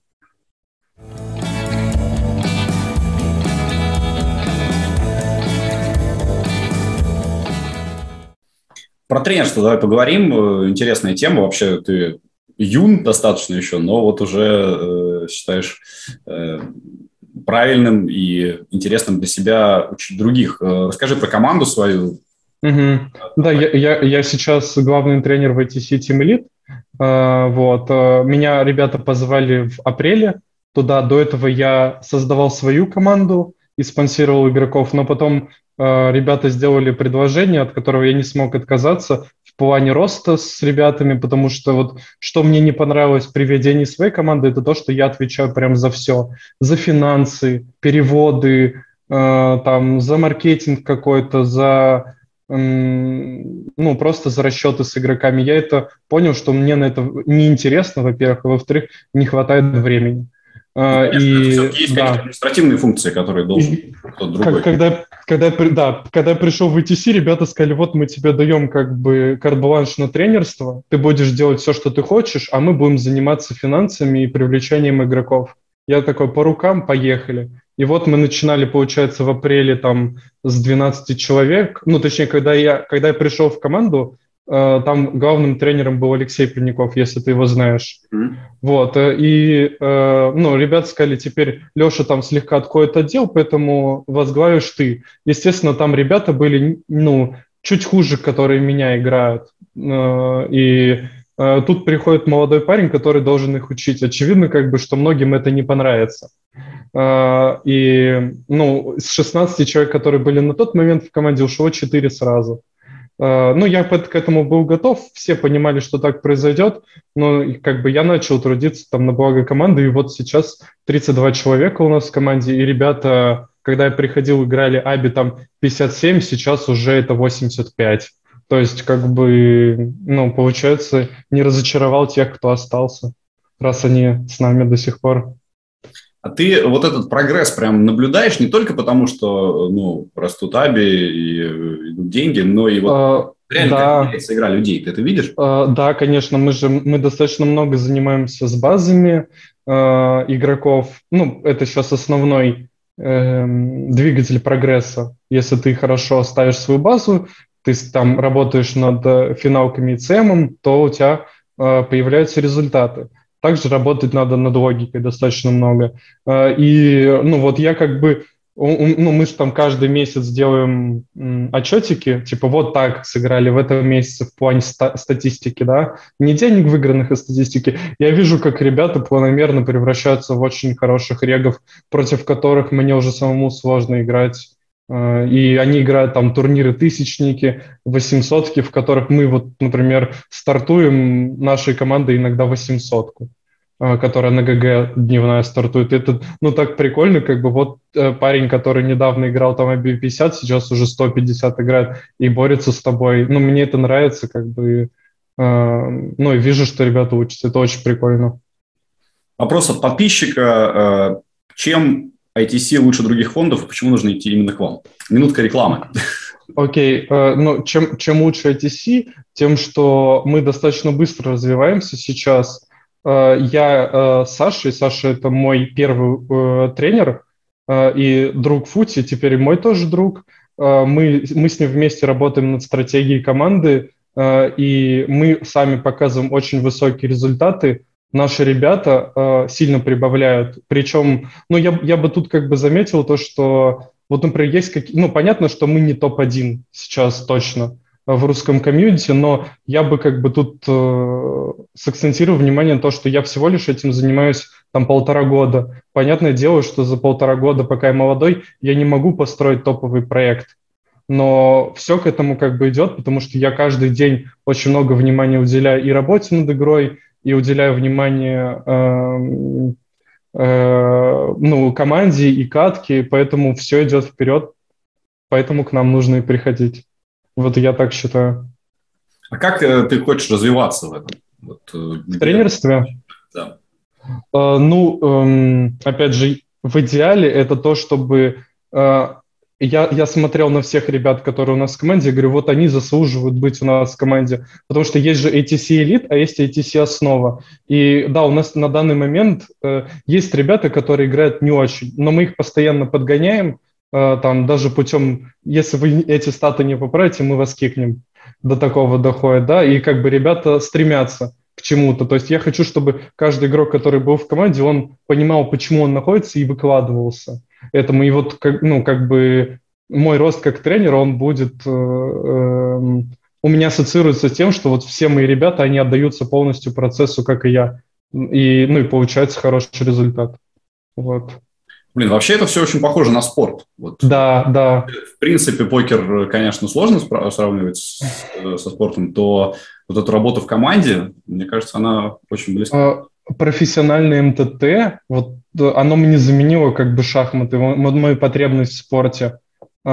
S2: Про тренерство давай поговорим. Э, интересная тема. Вообще ты юн достаточно еще, но вот уже э, считаешь э, правильным и интересным для себя учить других. Э, расскажи про команду свою.
S3: Угу. Да, я, я, я сейчас главный тренер в ITC Team Elite. Э, вот. Э, меня ребята позвали в апреле туда. До этого я создавал свою команду и спонсировал игроков, но потом э, ребята сделали предложение, от которого я не смог отказаться плане роста с ребятами, потому что вот что мне не понравилось при ведении своей команды, это то, что я отвечаю прям за все, за финансы, переводы, э, там, за маркетинг какой-то, за ну, просто за расчеты с игроками. Я это понял, что мне на это неинтересно, во-первых, а во-вторых, не хватает времени.
S2: А, и, есть да. административные функции, которые должен кто-то другой.
S3: Когда, когда, да, когда я пришел в ETC, ребята сказали, вот мы тебе даем как бы карт-бланш на тренерство, ты будешь делать все, что ты хочешь, а мы будем заниматься финансами и привлечением игроков. Я такой, по рукам, поехали. И вот мы начинали, получается, в апреле там с 12 человек. Ну, точнее, когда я, когда я пришел в команду, там главным тренером был Алексей Пельников, если ты его знаешь. Mm-hmm. Вот, э, и, э, ну, ребята сказали, теперь Леша там слегка отходит отдел, поэтому возглавишь ты. Естественно, там ребята были, ну, чуть хуже, которые меня играют. И тут приходит молодой парень, который должен их учить. Очевидно, как бы, что многим это не понравится. И, ну, с 16 человек, которые были на тот момент в команде, ушло 4 сразу. Э, ну, я к этому был готов, все понимали, что так произойдет, но как бы я начал трудиться там на благо команды, и вот сейчас 32 человека у нас в команде, и ребята, когда я приходил, играли Аби там 57, сейчас уже это 85. То есть, как бы, ну, получается, не разочаровал тех, кто остался, раз они с нами до сих пор.
S2: А ты вот этот прогресс прям наблюдаешь не только потому, что ну, растут аби и идут деньги, но и вот а, реально да. как меняется игра людей. Ты это видишь?
S3: А, да, конечно. Мы же мы достаточно много занимаемся с базами а, игроков. Ну, это сейчас основной э, двигатель прогресса. Если ты хорошо ставишь свою базу, ты там работаешь над э, финалками и ЦМом, то у тебя э, появляются результаты. Также работать надо над логикой достаточно много. А, и, ну, вот я как бы, ну, мы же там каждый месяц делаем отчетики, типа вот так сыграли в этом месяце в плане ста- статистики, да, не денег выигранных, а статистики. Я вижу, как ребята планомерно превращаются в очень хороших регов, против которых мне уже самому сложно играть. А, и они играют там турниры тысячники, восемьсотки, в которых мы вот, например, стартуем нашей командой иногда восемьсотку. Э, которая на ГГ дневная стартует. Это, ну, так прикольно, как бы вот э, парень, который недавно играл там IB50, сейчас уже 150 играет и борется с тобой. Ну, мне это нравится, как бы, ну, и вижу, что ребята учатся, это очень прикольно.
S2: Вопрос от подписчика. Чем ITC лучше других фондов, и почему нужно идти именно к вам? Минутка рекламы.
S3: Окей, okay. ну чем, чем лучше ITC, тем, что мы достаточно быстро развиваемся сейчас. Uh, я uh, Саша, и Саша это мой первый uh, тренер и друг Фути, теперь мой тоже друг. Мы, мы с ним вместе работаем над стратегией команды, и мы сами показываем очень высокие результаты наши ребята э, сильно прибавляют. Причем, ну, я, я бы тут как бы заметил то, что вот, например, есть какие... Ну, понятно, что мы не топ-1 сейчас точно в русском комьюнити, но я бы как бы тут э, сакцентировал внимание на то, что я всего лишь этим занимаюсь там полтора года. Понятное дело, что за полтора года, пока я молодой, я не могу построить топовый проект. Но все к этому как бы идет, потому что я каждый день очень много внимания уделяю и работе над игрой, и уделяю внимание э, э, ну, команде и катке, поэтому все идет вперед, поэтому к нам нужно и приходить. Вот я так считаю.
S2: А как э, ты хочешь развиваться в этом? Вот,
S3: э, в тренерстве?
S2: Да.
S3: Э, ну, э, опять же, в идеале это то, чтобы э, я, я смотрел на всех ребят, которые у нас в команде, и говорю, вот они заслуживают быть у нас в команде, потому что есть же ATC Elite, а есть ATC Основа. И да, у нас на данный момент есть ребята, которые играют не очень, но мы их постоянно подгоняем, там даже путем, если вы эти статы не поправите, мы вас кикнем. До такого доходит, да, и как бы ребята стремятся к чему-то. То есть я хочу, чтобы каждый игрок, который был в команде, он понимал, почему он находится и выкладывался этому. И вот, ну, как бы мой рост как тренер, он будет... Э, э, у меня ассоциируется с тем, что вот все мои ребята, они отдаются полностью процессу, как и я. И, ну, и получается хороший результат. Вот.
S2: Блин, вообще это все очень похоже на спорт.
S3: Вот. Да, да.
S2: В принципе, покер, конечно, сложно сравнивать с, со спортом, то вот эту работу в команде, мне кажется, она очень близка. А,
S3: профессиональный МТТ, вот оно мне заменило как бы шахматы, мою потребность в спорте, э,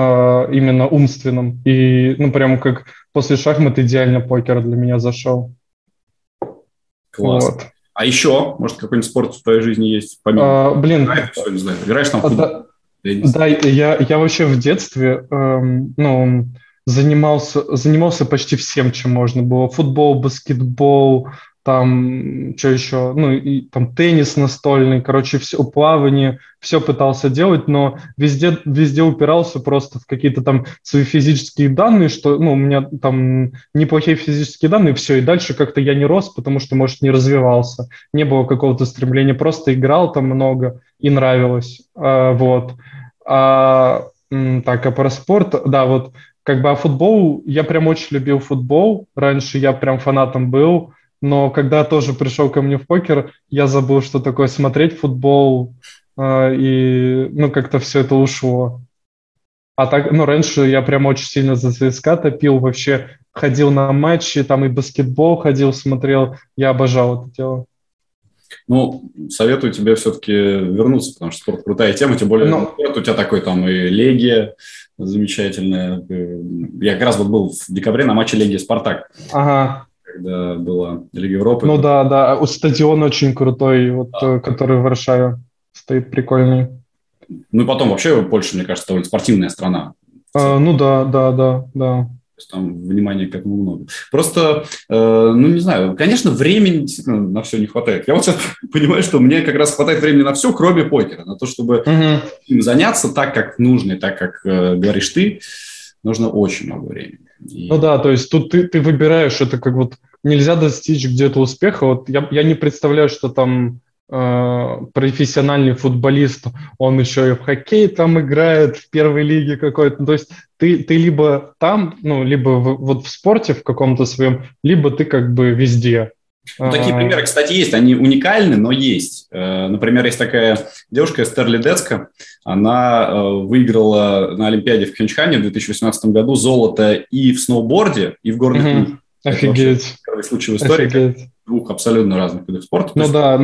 S3: именно умственном. И, ну, прям как после шахмат идеально покер для меня зашел.
S2: Класс. Вот. А еще, может, какой-нибудь спорт в твоей жизни есть? Помимо...
S3: А, блин.
S2: Играешь, не знаю, играешь там в футбол?
S3: Да, да я, я вообще в детстве, эм, ну, занимался, занимался почти всем, чем можно было. Футбол, баскетбол, там, что еще, ну, и там теннис настольный, короче, все, плавание, все пытался делать, но везде, везде упирался просто в какие-то там свои физические данные, что, ну, у меня там неплохие физические данные, все, и дальше как-то я не рос, потому что, может, не развивался, не было какого-то стремления, просто играл там много и нравилось, а, вот. А, так, а про спорт, да, вот, как бы, а футбол, я прям очень любил футбол, раньше я прям фанатом был, но когда тоже пришел ко мне в покер, я забыл, что такое смотреть футбол, э, и, ну, как-то все это ушло. А так, ну, раньше я прям очень сильно за ЦСКА топил, вообще ходил на матчи, там и баскетбол ходил, смотрел, я обожал это дело.
S2: Ну, советую тебе все-таки вернуться, потому что спорт крутая тема, тем более Но... Ну, у тебя такой там и Легия замечательная. Я как раз вот был в декабре на матче Легия Спартак.
S3: Ага
S2: когда была Лига Европы.
S3: Ну да, да, у стадион очень крутой, вот, да. Который в Варшаве стоит прикольный.
S2: Ну и потом вообще Польша, мне кажется, довольно спортивная страна.
S3: А, ну да, да, да, да.
S2: То есть там внимания к этому много. Просто, э, ну не знаю, конечно, времени действительно на все не хватает. Я вот сейчас [LAUGHS] понимаю, что мне как раз хватает времени на все, кроме покера, на то, чтобы угу. им заняться так, как нужно, и так, как э, говоришь ты, нужно очень много времени.
S3: И... Ну да, то есть тут ты, ты выбираешь, это как вот нельзя достичь где-то успеха. Вот я, я не представляю, что там э, профессиональный футболист, он еще и в хоккей там играет, в первой лиге какой-то. То есть ты, ты либо там, ну, либо в, вот в спорте в каком-то своем, либо ты как бы везде.
S2: Ну, такие а. примеры, кстати, есть. Они уникальны, но есть. Э, например, есть такая девушка Эстер Ледецка. Она э, выиграла на Олимпиаде в Пхенчхане в 2018 году золото и в сноуборде, и в горных mm-hmm.
S3: Офигеть.
S2: Первый случай в истории Офигеть. двух абсолютно разных видов спорта.
S3: Ну да.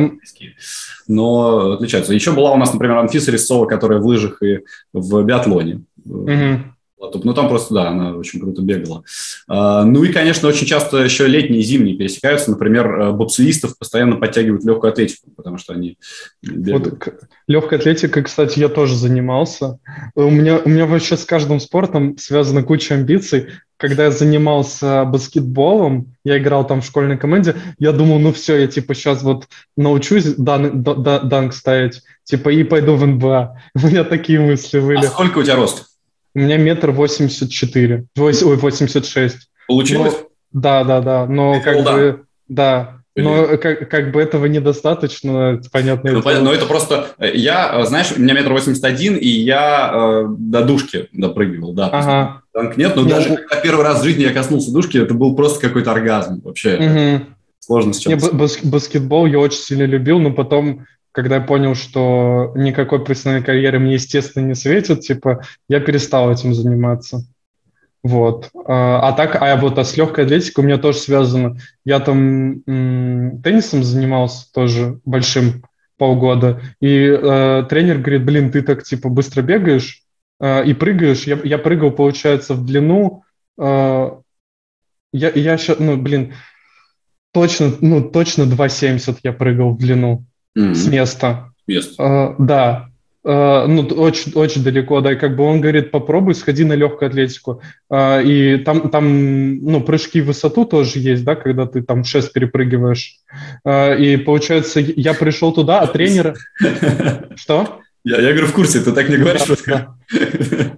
S2: Но отличаются. Еще была у нас, например, Анфиса Резцова, которая в лыжах и в биатлоне. Угу. Ну, там просто, да, она очень круто бегала. А, ну и, конечно, очень часто еще летние и зимние пересекаются. Например, э, бобслистов постоянно подтягивают легкую атлетику, потому что они
S3: бегают. Вот, легкой атлетикой, кстати, я тоже занимался. У меня, у меня вообще с каждым спортом связана куча амбиций. Когда я занимался баскетболом, я играл там в школьной команде, я думал, ну все, я типа сейчас вот научусь дан, дан, данк ставить, типа и пойду в НБА. [LAUGHS] У меня такие мысли были. А
S2: сколько у тебя рост?
S3: У меня метр восемьдесят четыре, ой, восемьдесят шесть.
S2: Получилось?
S3: Но, да, да, да, но Ты как бы, да, но как, как бы этого недостаточно, понятно.
S2: Ну, понятно, но это просто... Э, я, э, знаешь, у меня метр восемьдесят один, и я э, до душки допрыгивал, да.
S3: Ага.
S2: Танк нет, но ну, даже когда первый раз в жизни я коснулся душки, это был просто какой-то оргазм вообще. Угу. Сложно сейчас.
S3: Не, бас баскетбол я очень сильно любил, но потом когда я понял, что никакой профессиональной карьеры мне, естественно, не светит, типа, я перестал этим заниматься. Вот. А, а так, а вот а с легкой атлетикой у меня тоже связано. Я там м, теннисом занимался тоже большим полгода, и э, тренер говорит, блин, ты так типа быстро бегаешь э, и прыгаешь. Я, я прыгал, получается, в длину. Э, я, я сейчас, ну, блин, точно, ну, точно 2,70 я прыгал в длину mm-hmm. с места.
S2: С места. Uh,
S3: да. Uh, ну, очень, очень далеко, да, и как бы он говорит, попробуй, сходи на легкую атлетику. Uh, и там, там, ну, прыжки в высоту тоже есть, да, когда ты там шест перепрыгиваешь. Uh, и получается, я пришел туда, а тренер... [LAUGHS] Что?
S2: Я, я говорю, в курсе, ты так не говоришь.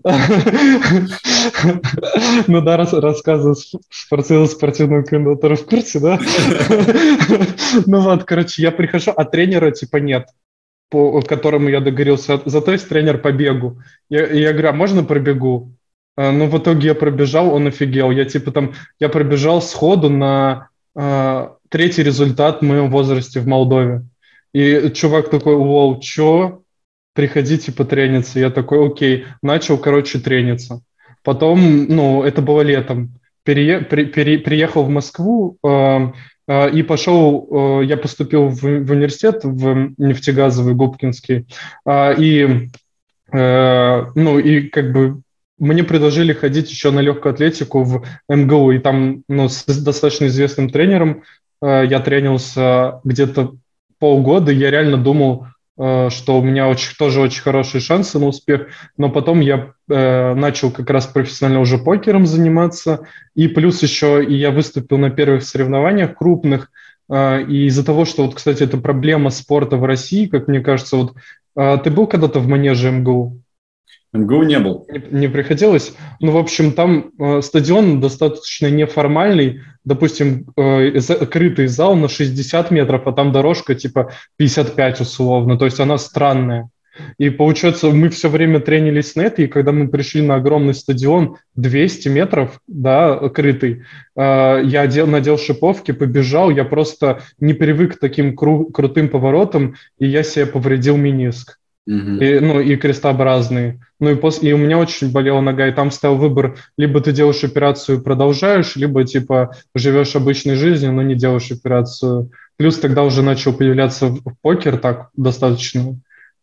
S2: [LAUGHS]
S3: Ну да, рассказываю спортивного спортивного комментатора в курсе, да? [LAUGHS] Ну вот, короче, я прихожу, а тренера типа нет по которому я договорился. Зато есть тренер по бегу. Я, я говорю, а можно пробегу? А, ну, в итоге я пробежал, он офигел. Я типа там, я пробежал сходу на э, третий результат в моем возрасте в Молдове. И чувак такой, вау, чё? Приходите потрениться. Я такой, окей, начал, короче, трениться. Потом, ну, это было летом, перее, при, пере, приехал в Москву э, э, и пошел, э, я поступил в, в университет, в нефтегазовый Губкинский, э, и, э, ну, и как бы мне предложили ходить еще на легкую атлетику в МГУ, и там, ну, с достаточно известным тренером э, я тренился где-то полгода, я реально думал, что у меня очень, тоже очень хорошие шансы на успех, но потом я э, начал как раз профессионально уже покером заниматься, и плюс еще и я выступил на первых соревнованиях крупных, э, и из-за того, что вот, кстати, это проблема спорта в России, как мне кажется, вот э, ты был когда-то в манеже МГУ?
S2: МГУ не был.
S3: Не, не приходилось. Ну, в общем, там э, стадион достаточно неформальный. Допустим, э, закрытый зал на 60 метров, а там дорожка типа 55 условно. То есть она странная. И получается, мы все время тренились на это, и когда мы пришли на огромный стадион 200 метров, да, крытый, э, я одел, надел шиповки, побежал, я просто не привык к таким кру- крутым поворотам, и я себе повредил миниск. И, ну, и крестообразные. Ну и, после, и у меня очень болела нога, и там стоял выбор, либо ты делаешь операцию и продолжаешь, либо типа живешь обычной жизнью, но не делаешь операцию. Плюс тогда уже начал появляться покер так достаточно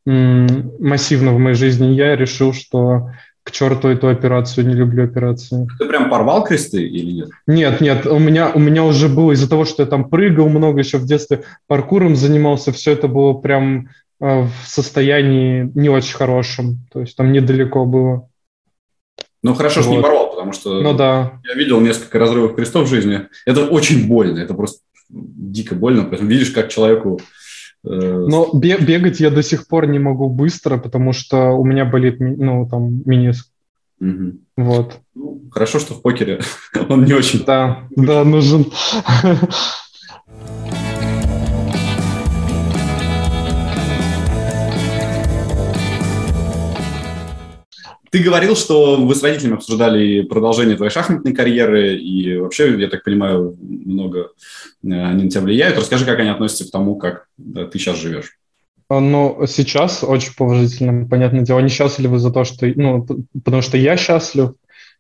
S3: м- массивно в моей жизни, и я решил, что к черту эту операцию, не люблю операции.
S2: Ты прям порвал кресты или нет?
S3: Нет, нет, у меня, у меня уже было из-за того, что я там прыгал много еще в детстве, паркуром занимался, все это было прям в состоянии не очень хорошем. То есть там недалеко было.
S2: Ну, хорошо, вот. что не порвал, потому что
S3: ну, да.
S2: я видел несколько разрывов крестов в жизни. Это очень больно, это просто дико больно. Поэтому видишь, как человеку...
S3: Э... Но бегать я до сих пор не могу быстро, потому что у меня болит, ну, там, миниск. Угу. Вот.
S2: Ну, хорошо, что в покере [LAUGHS] он не очень...
S3: Да, да, нужен. [LAUGHS]
S2: Ты говорил, что вы с родителями обсуждали продолжение твоей шахматной карьеры, и вообще, я так понимаю, много э, они на тебя влияют. Расскажи, как они относятся к тому, как ты сейчас живешь.
S3: А, ну, сейчас очень положительно, понятное дело. Они счастливы за то, что... Ну, потому что я счастлив,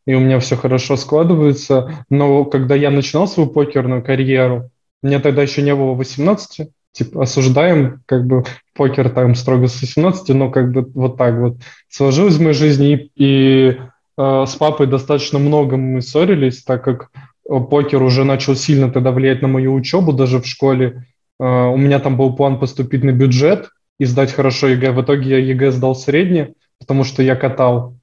S3: и у меня все хорошо складывается. Но когда я начинал свою покерную карьеру, мне тогда еще не было 18, типа осуждаем, как бы покер там строго с 18, но как бы вот так вот сложилось в моей жизни, и, и э, с папой достаточно много мы ссорились, так как покер уже начал сильно тогда влиять на мою учебу, даже в школе. Э, у меня там был план поступить на бюджет и сдать хорошо ЕГЭ. В итоге я ЕГЭ сдал средне, потому что я катал.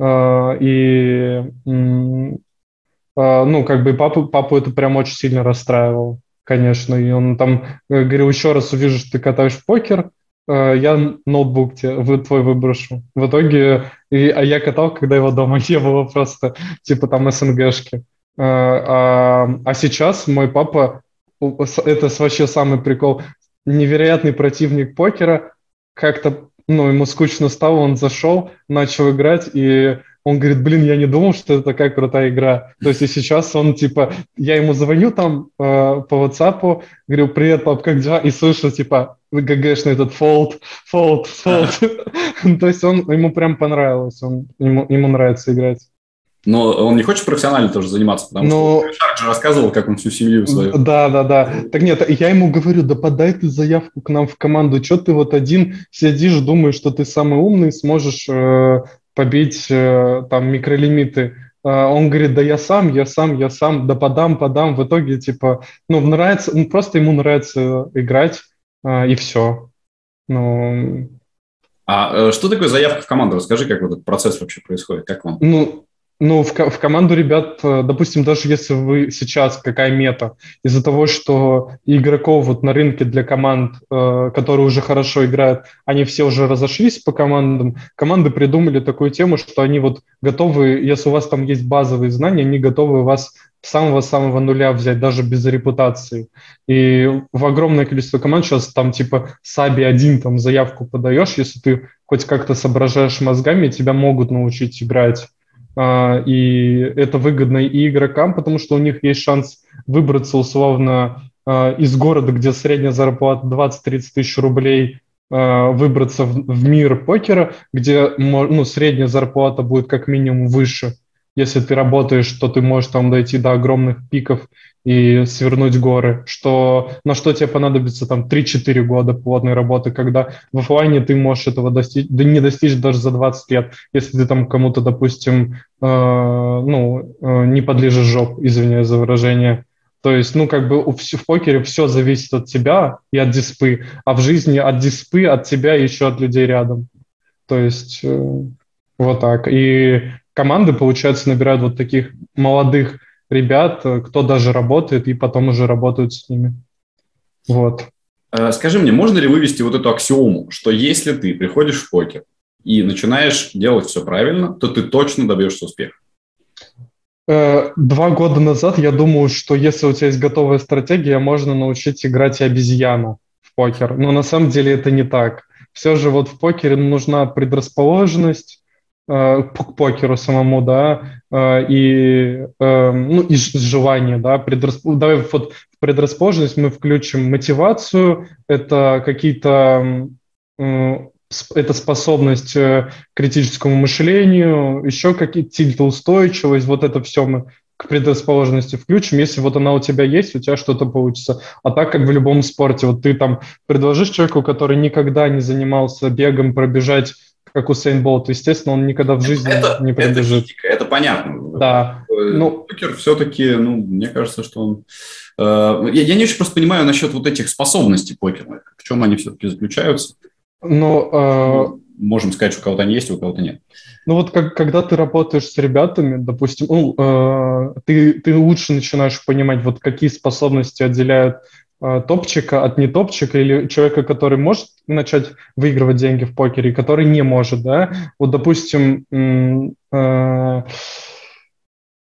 S3: Э, и, э, ну, как бы папу, папу это прям очень сильно расстраивало конечно, и он там э, говорил, еще раз увижу, что ты катаешь покер, э, я ноутбук тебе, твой выброшу. В итоге, и, а я катал, когда его дома не было просто, типа там СНГшки. Э, а, а сейчас мой папа, это вообще самый прикол, невероятный противник покера, как-то, ну, ему скучно стало, он зашел, начал играть, и он говорит, блин, я не думал, что это такая крутая игра. То есть и сейчас он, типа, я ему звоню там э, по WhatsApp, говорю, привет, пап, как дела? И слышу, типа, GG шный этот fold, fold, fold. То есть он, ему прям понравилось, он, ему, ему нравится играть.
S2: Но он не хочет профессионально тоже заниматься, потому Но... что Шарк же рассказывал, как он всю семью свою.
S3: Да, да, да. Так нет, я ему говорю, да подай ты заявку к нам в команду. Что ты вот один сидишь, думаешь, что ты самый умный, сможешь э, побить э, там микролимиты. А он говорит, да я сам, я сам, я сам, да подам, подам. В итоге, типа, ну, нравится, ну, просто ему нравится играть, а, и все. Ну...
S2: А э, что такое заявка в команду? Расскажи, как вот этот процесс вообще происходит, как он?
S3: Ну, ну, в, в команду ребят, э, допустим, даже если вы сейчас, какая мета, из-за того, что игроков вот на рынке для команд, э, которые уже хорошо играют, они все уже разошлись по командам, команды придумали такую тему, что они вот готовы, если у вас там есть базовые знания, они готовы вас с самого-самого нуля взять, даже без репутации. И в огромное количество команд сейчас там типа Саби один там заявку подаешь, если ты хоть как-то соображаешь мозгами, тебя могут научить играть и это выгодно и игрокам, потому что у них есть шанс выбраться условно а, из города, где средняя зарплата 20-30 тысяч рублей, а, выбраться в мир покера, где ну, средняя зарплата будет как минимум выше. Если ты работаешь, то ты можешь там дойти до огромных пиков и свернуть горы, что на что тебе понадобится там 3-4 года плотной работы, когда в офлайне ты можешь этого достичь, да не достичь даже за 20 лет, если ты там кому-то, допустим, э, ну, э, не подлежишь жоп, извиняюсь за выражение. То есть, ну, как бы в, в покере все зависит от тебя и от диспы, а в жизни от диспы, от тебя и еще от людей рядом. То есть, э, вот так. И команды, получается, набирают вот таких молодых ребят, э, кто даже работает, и потом уже работают с ними. Вот.
S2: Э, скажи мне, можно ли вывести вот эту аксиому, что если ты приходишь в покер и начинаешь делать все правильно, то ты точно добьешься успеха?
S3: Э, два года назад я думал, что если у тебя есть готовая стратегия, можно научить играть и обезьяну в покер. Но на самом деле это не так. Все же вот в покере нужна предрасположенность, к покеру самому, да, э, и, э, ну, и желание, да, предрасп... давай вот в предрасположенность мы включим мотивацию, это какие-то, это способность к критическому мышлению, еще какие-то тильтоустойчивость, вот это все мы к предрасположенности включим, если вот она у тебя есть, у тебя что-то получится. А так как в любом спорте, вот ты там предложишь человеку, который никогда не занимался бегом, пробежать как у Сейнболта, естественно, он никогда в жизни это, не пробежит.
S2: Это, физика, это понятно.
S3: Да.
S2: Э, ну, Покер все-таки, ну, мне кажется, что он... Э, я, я не очень просто понимаю насчет вот этих способностей покера. В чем они все-таки заключаются?
S3: Ну, э,
S2: можем сказать, что у кого-то они есть, у кого-то нет.
S3: Ну вот как, когда ты работаешь с ребятами, допустим, ну, э, ты, ты лучше начинаешь понимать, вот какие способности отделяют топчика от нетопчика или человека, который может начать выигрывать деньги в покере, который не может, да? Вот, допустим, э,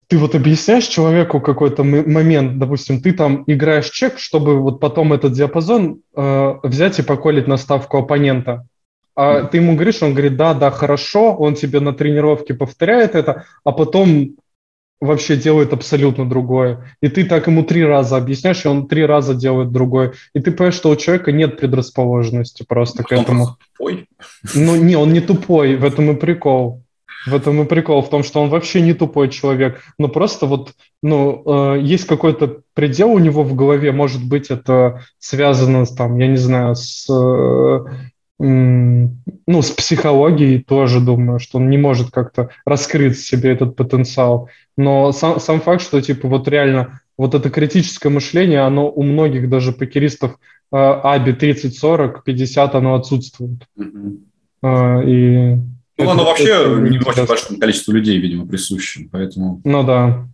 S3: ты вот объясняешь человеку какой-то момент, допустим, ты там играешь чек, чтобы вот потом этот диапазон э, взять и поколить на ставку оппонента. А ты ему говоришь, он говорит, да, да, хорошо, он тебе на тренировке повторяет это, а потом вообще делает абсолютно другое. И ты так ему три раза объясняешь, и он три раза делает другое. И ты понимаешь, что у человека нет предрасположенности просто Может, к этому.
S2: тупой?
S3: Ну, не, он не тупой, в этом и прикол. В этом и прикол, в том, что он вообще не тупой человек, но просто вот, ну, э, есть какой-то предел у него в голове, может быть, это связано, там, я не знаю, с, э, ну, с психологией тоже, думаю, что он не может как-то раскрыть в себе этот потенциал. Но сам, сам факт, что, типа, вот реально вот это критическое мышление, оно у многих даже покеристов э, АБИ 30, 40, 50, оно отсутствует. Mm-hmm.
S2: И ну, оно вообще это, не очень большому количеству людей, видимо, присуще, поэтому...
S3: Ну, да.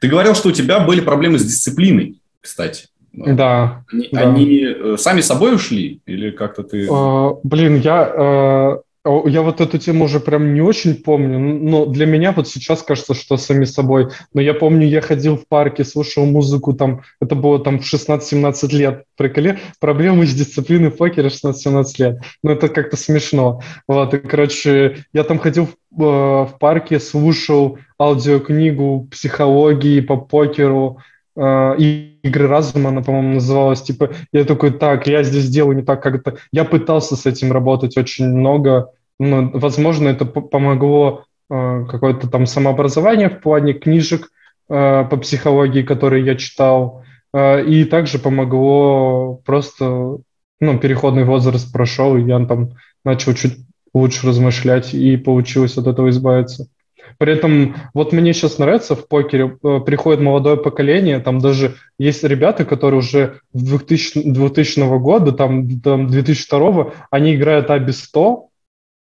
S2: Ты говорил, что у тебя были проблемы с дисциплиной, кстати.
S3: Да.
S2: Они,
S3: да.
S2: они э, сами собой ушли или как-то ты...
S3: А, блин, я э, я вот эту тему уже прям не очень помню, но для меня вот сейчас кажется, что сами собой. Но я помню, я ходил в парке, слушал музыку, там, это было там в 16-17 лет. Приколи, проблемы с дисциплиной в покере 16-17 лет. Ну, это как-то смешно. Вот, и, короче, я там ходил в, э, в парке, слушал аудиокнигу психологии по покеру, игры разума, она, по-моему, называлась, типа, я такой, так, я здесь делаю не так, как это... Я пытался с этим работать очень много, но, возможно, это помогло э, какое-то там самообразование в плане книжек э, по психологии, которые я читал, э, и также помогло просто, ну, переходный возраст прошел, и я там начал чуть лучше размышлять, и получилось от этого избавиться. При этом вот мне сейчас нравится в покере, э, приходит молодое поколение, там даже есть ребята, которые уже в 2000, 2000 года, там, там 2002, они играют АБИ 100,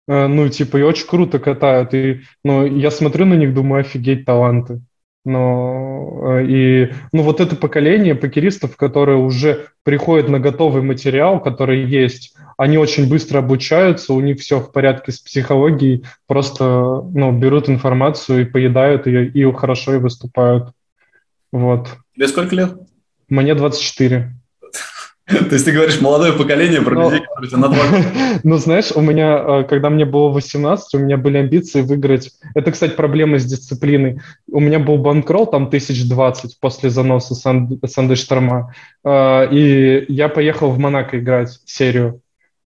S3: э, ну, типа, и очень круто катают. И, ну, я смотрю на них, думаю, офигеть, таланты. Но, э, и, ну, вот это поколение покеристов, которые уже приходят на готовый материал, который есть, они очень быстро обучаются, у них все в порядке с психологией, просто ну, берут информацию и поедают ее, и хорошо и выступают. Вот.
S2: Тебе сколько лет?
S3: Мне 24.
S2: То есть ты говоришь молодое поколение про людей, которые на два [LAUGHS]
S3: Ну, знаешь, у меня, э, когда мне было 18, у меня были амбиции выиграть. Это, кстати, проблема с дисциплиной. У меня был банкролл там 1020 после заноса Санды Шторма. Э, и я поехал в Монако играть серию.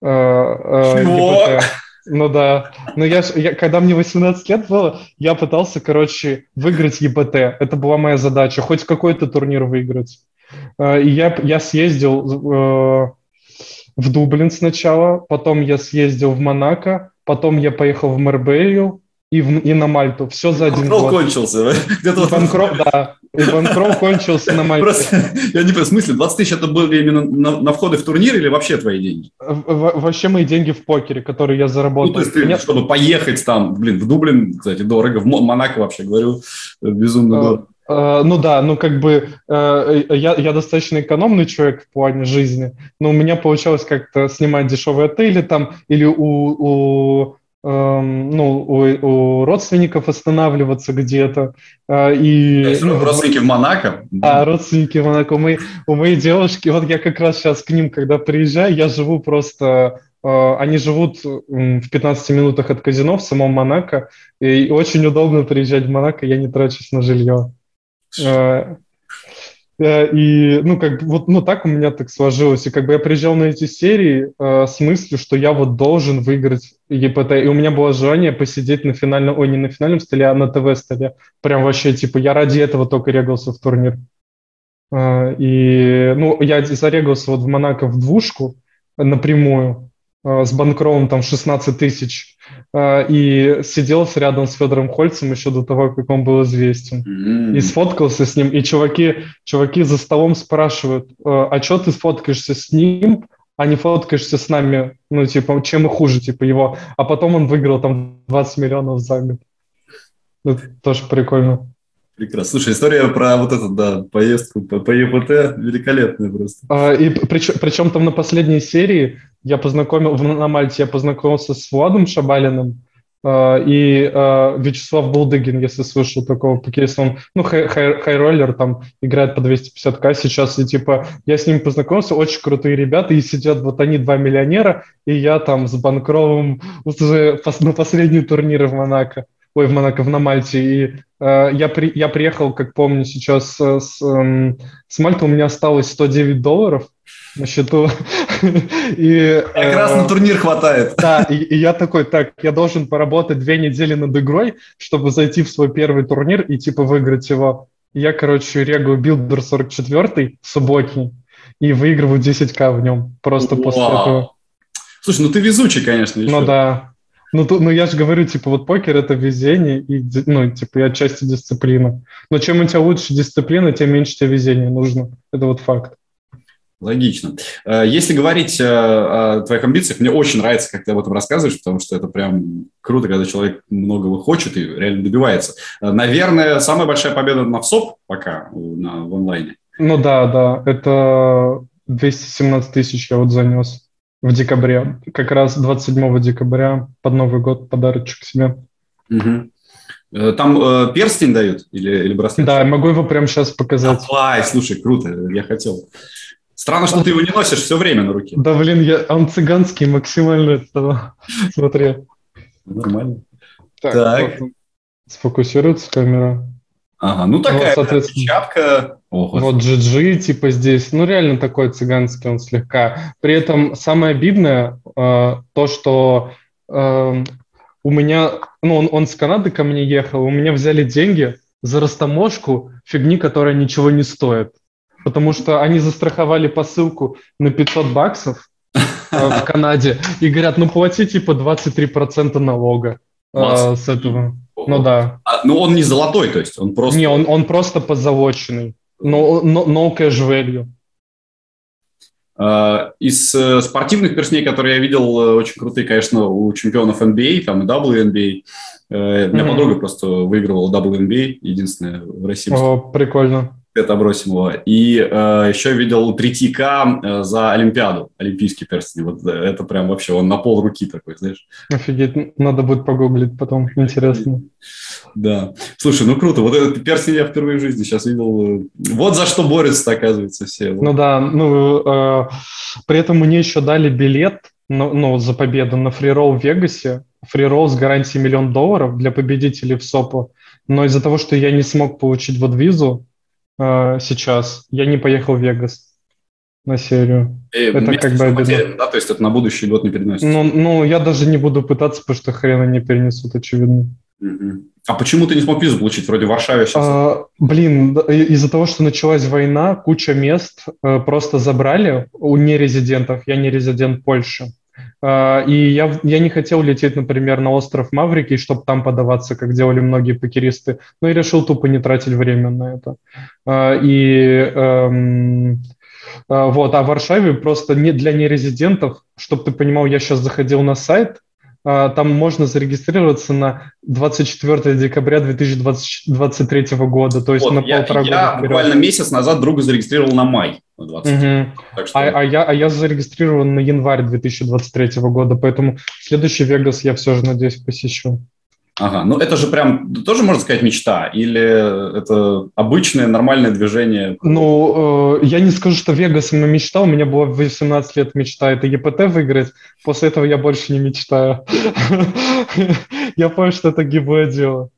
S2: Э, Чего?
S3: Ну да. Но я, я, когда мне 18 лет было, я пытался, короче, выиграть ЕБТ. Это была моя задача. Хоть какой-то турнир выиграть. Э, я, я съездил э, в Дублин сначала, потом я съездил в Монако, потом я поехал в Марбелью и, в, и на Мальту. Все за один
S2: Банкрол год. кончился.
S3: Где-то Банкрол, да. И банкрол кончился на Мальте. Просто,
S2: я не понимаю, в смысле, 20 тысяч это были именно на, на входы в турнир или вообще твои деньги?
S3: В, вообще мои деньги в покере, которые я заработал. Ну, то
S2: есть ты, Меня... чтобы поехать там, блин, в Дублин, кстати, дорого, в Монако вообще, говорю, безумно а, дорого.
S3: Uh, ну да, ну как бы uh, я, я достаточно экономный человек в плане жизни, но у меня получалось как-то снимать дешевые отели там или у, у эм, ну, у, у родственников останавливаться где-то. Э, и,
S2: есть, ну, родственники в Монако?
S3: Да, родственники в Монако. Мы, у моей девушки, вот я как раз сейчас к ним, когда приезжаю, я живу просто они живут в 15 минутах от казино в самом Монако, и очень удобно приезжать в Монако, я не трачусь на жилье. Э, э, и, ну, как вот, ну, так у меня так сложилось. И как бы я приезжал на эти серии э, с мыслью, что я вот должен выиграть ЕПТ. И у меня было желание посидеть на финальном, ой, не на финальном столе, а на ТВ-столе. Прям вообще, типа, я ради этого только регался в турнир. Э, и, ну, я зарегался вот в Монако в двушку напрямую с банкровым там 16 тысяч а, и сидел рядом с Федором Хольцем еще до того, как он был известен. Mm-hmm. И сфоткался с ним. И чуваки, чуваки за столом спрашивают, а, а что ты сфоткаешься с ним, а не фоткаешься с нами? Ну, типа, чем и хуже, типа, его. А потом он выиграл там 20 миллионов за год. Это тоже прикольно.
S2: Прекрасно. Слушай, история про вот эту, да, поездку по, по ЕПТ великолепная просто.
S3: А, и причем, причем там на последней серии я познакомил, на Мальте я познакомился с Владом Шабалиным а, и а, Вячеслав Булдыгин, если слышал такого покериста, он, ну, хай-роллер, там, играет по 250к сейчас, и, типа, я с ним познакомился, очень крутые ребята, и сидят вот они, два миллионера, и я там с Банкровым уже на последние турниры в Монако ой, в Монако, в на Мальте. И э, я, при, я приехал, как помню, сейчас с, э, с Мальты у меня осталось 109 долларов, на счету. [LAUGHS] и,
S2: как раз на турнир хватает.
S3: Да, и, и я такой, так, я должен поработать две недели над игрой, чтобы зайти в свой первый турнир и типа выиграть его. Я, короче, регаю Builder 44 субботний и выигрываю 10к в нем просто Вау. после этого.
S2: Слушай, ну ты везучий, конечно.
S3: Еще. Ну да. Ну, ну, я же говорю, типа, вот покер — это везение и, ну, типа, и отчасти дисциплина. Но чем у тебя лучше дисциплина, тем меньше тебе везения нужно. Это вот факт.
S2: Логично. Э, если говорить э, о твоих амбициях, мне очень нравится, как ты об этом рассказываешь, потому что это прям круто, когда человек многого хочет и реально добивается. Э, наверное, самая большая победа на ВСОП пока на, в онлайне.
S3: Ну да, да, это 217 тысяч я вот занес в декабре. Как раз 27 декабря под Новый год подарочек себе.
S2: Угу. Там э, перстень дают или, или браслет?
S3: Да, могу его прямо сейчас показать.
S2: Давай, слушай, круто, я хотел. Странно, что ты его не носишь все время на руке.
S3: Да, блин, я, он цыганский максимально этого. [LAUGHS] Смотри.
S2: Нормально.
S3: Так, так. Сфокусируется камера.
S2: Ага, ну такая вот, соответственно,
S3: вот GG типа здесь, ну реально такой цыганский он слегка. При этом самое обидное э, то, что э, у меня, ну он, он с Канады ко мне ехал, у меня взяли деньги за растаможку фигни, которая ничего не стоит потому что они застраховали посылку на 500 баксов э, в [LAUGHS] Канаде и говорят, ну плати типа 23% налога э, с этого. Ну да.
S2: А, ну он не золотой, то есть он просто...
S3: Не, он, он просто позолоченный. No, no, no cash value.
S2: Uh, из uh, спортивных перстней, которые я видел, uh, очень крутые, конечно, у чемпионов NBA, там и WNBA. Mm-hmm. У меня подруга просто выигрывала WNBA, единственная в России.
S3: О, прикольно.
S2: Это Абросимова. И э, еще видел 3К э, за Олимпиаду, олимпийский перстень. Вот э, это прям вообще, он на пол руки такой, знаешь.
S3: Офигеть, надо будет погуглить потом, интересно.
S2: Да. Слушай, ну круто. Вот этот перстень я впервые в жизни сейчас видел. Вот за что борются, оказывается, все.
S3: Ну да, ну э, при этом мне еще дали билет ну, ну, за победу на freeroll в Вегасе. Freeroll с гарантией миллион долларов для победителей WSOP у. Но из-за того, что я не смог получить вот визу, э, сейчас. Я не поехал в Вегас на серию.
S2: И это как бы обидно. Да, то есть это на будущий год не переносится?
S3: Ну, ну, я даже не буду пытаться, потому что хрена не перенесут, очевидно.
S2: Угу. А почему ты не смог визу получить? Вроде в Варшаве сейчас. А,
S3: блин, из-за того, что началась война, куча мест э, просто забрали у нерезидентов. Я не резидент Польши. А, и я, я не хотел лететь, например, на остров Маврики, чтобы там подаваться, как делали многие покеристы, но я решил тупо не тратить время на это. А, и эм, а, вот, а в Варшаве просто не для нерезидентов, чтобы ты понимал, я сейчас заходил на сайт, там можно зарегистрироваться на 24 декабря 2023 года, то есть вот, на
S2: я, полтора я года. Я буквально месяц назад друга зарегистрировал на май. 20.
S3: Угу. Так что... а, а, я, а я зарегистрирован на январь 2023 года, поэтому следующий Вегас я все же, надеюсь, посещу.
S2: Ага, ну это же прям тоже, можно сказать, мечта? Или это обычное нормальное движение?
S3: Ну, э, я не скажу, что Вегас именно мечта. У меня было 18 лет мечта это ЕПТ выиграть. После этого я больше не мечтаю. [LAUGHS] Я понял, что это гибое дело.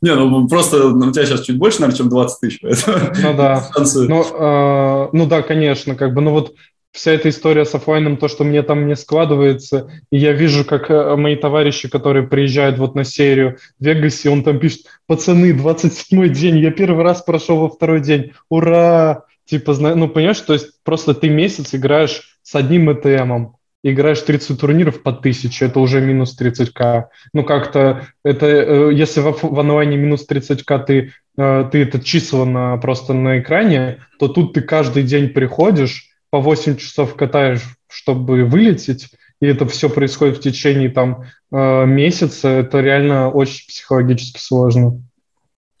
S2: Не, ну просто у тебя сейчас чуть больше, наверное, чем 20 тысяч.
S3: Ну да. Ну, э, ну да, конечно, как бы, ну вот вся эта история с офлайном, то, что мне там не складывается, и я вижу, как э, мои товарищи, которые приезжают вот на серию в Вегасе, он там пишет, пацаны, 27-й день, я первый раз прошел во второй день, ура! Типа, ну, понимаешь, то есть просто ты месяц играешь с одним ЭТМом, играешь 30 турниров по 1000, это уже минус 30к. Ну, как-то это, э, если в, в онлайне минус 30к ты, э, ты это число на, просто на экране, то тут ты каждый день приходишь, по 8 часов катаешь, чтобы вылететь, и это все происходит в течение там э, месяца, это реально очень психологически сложно.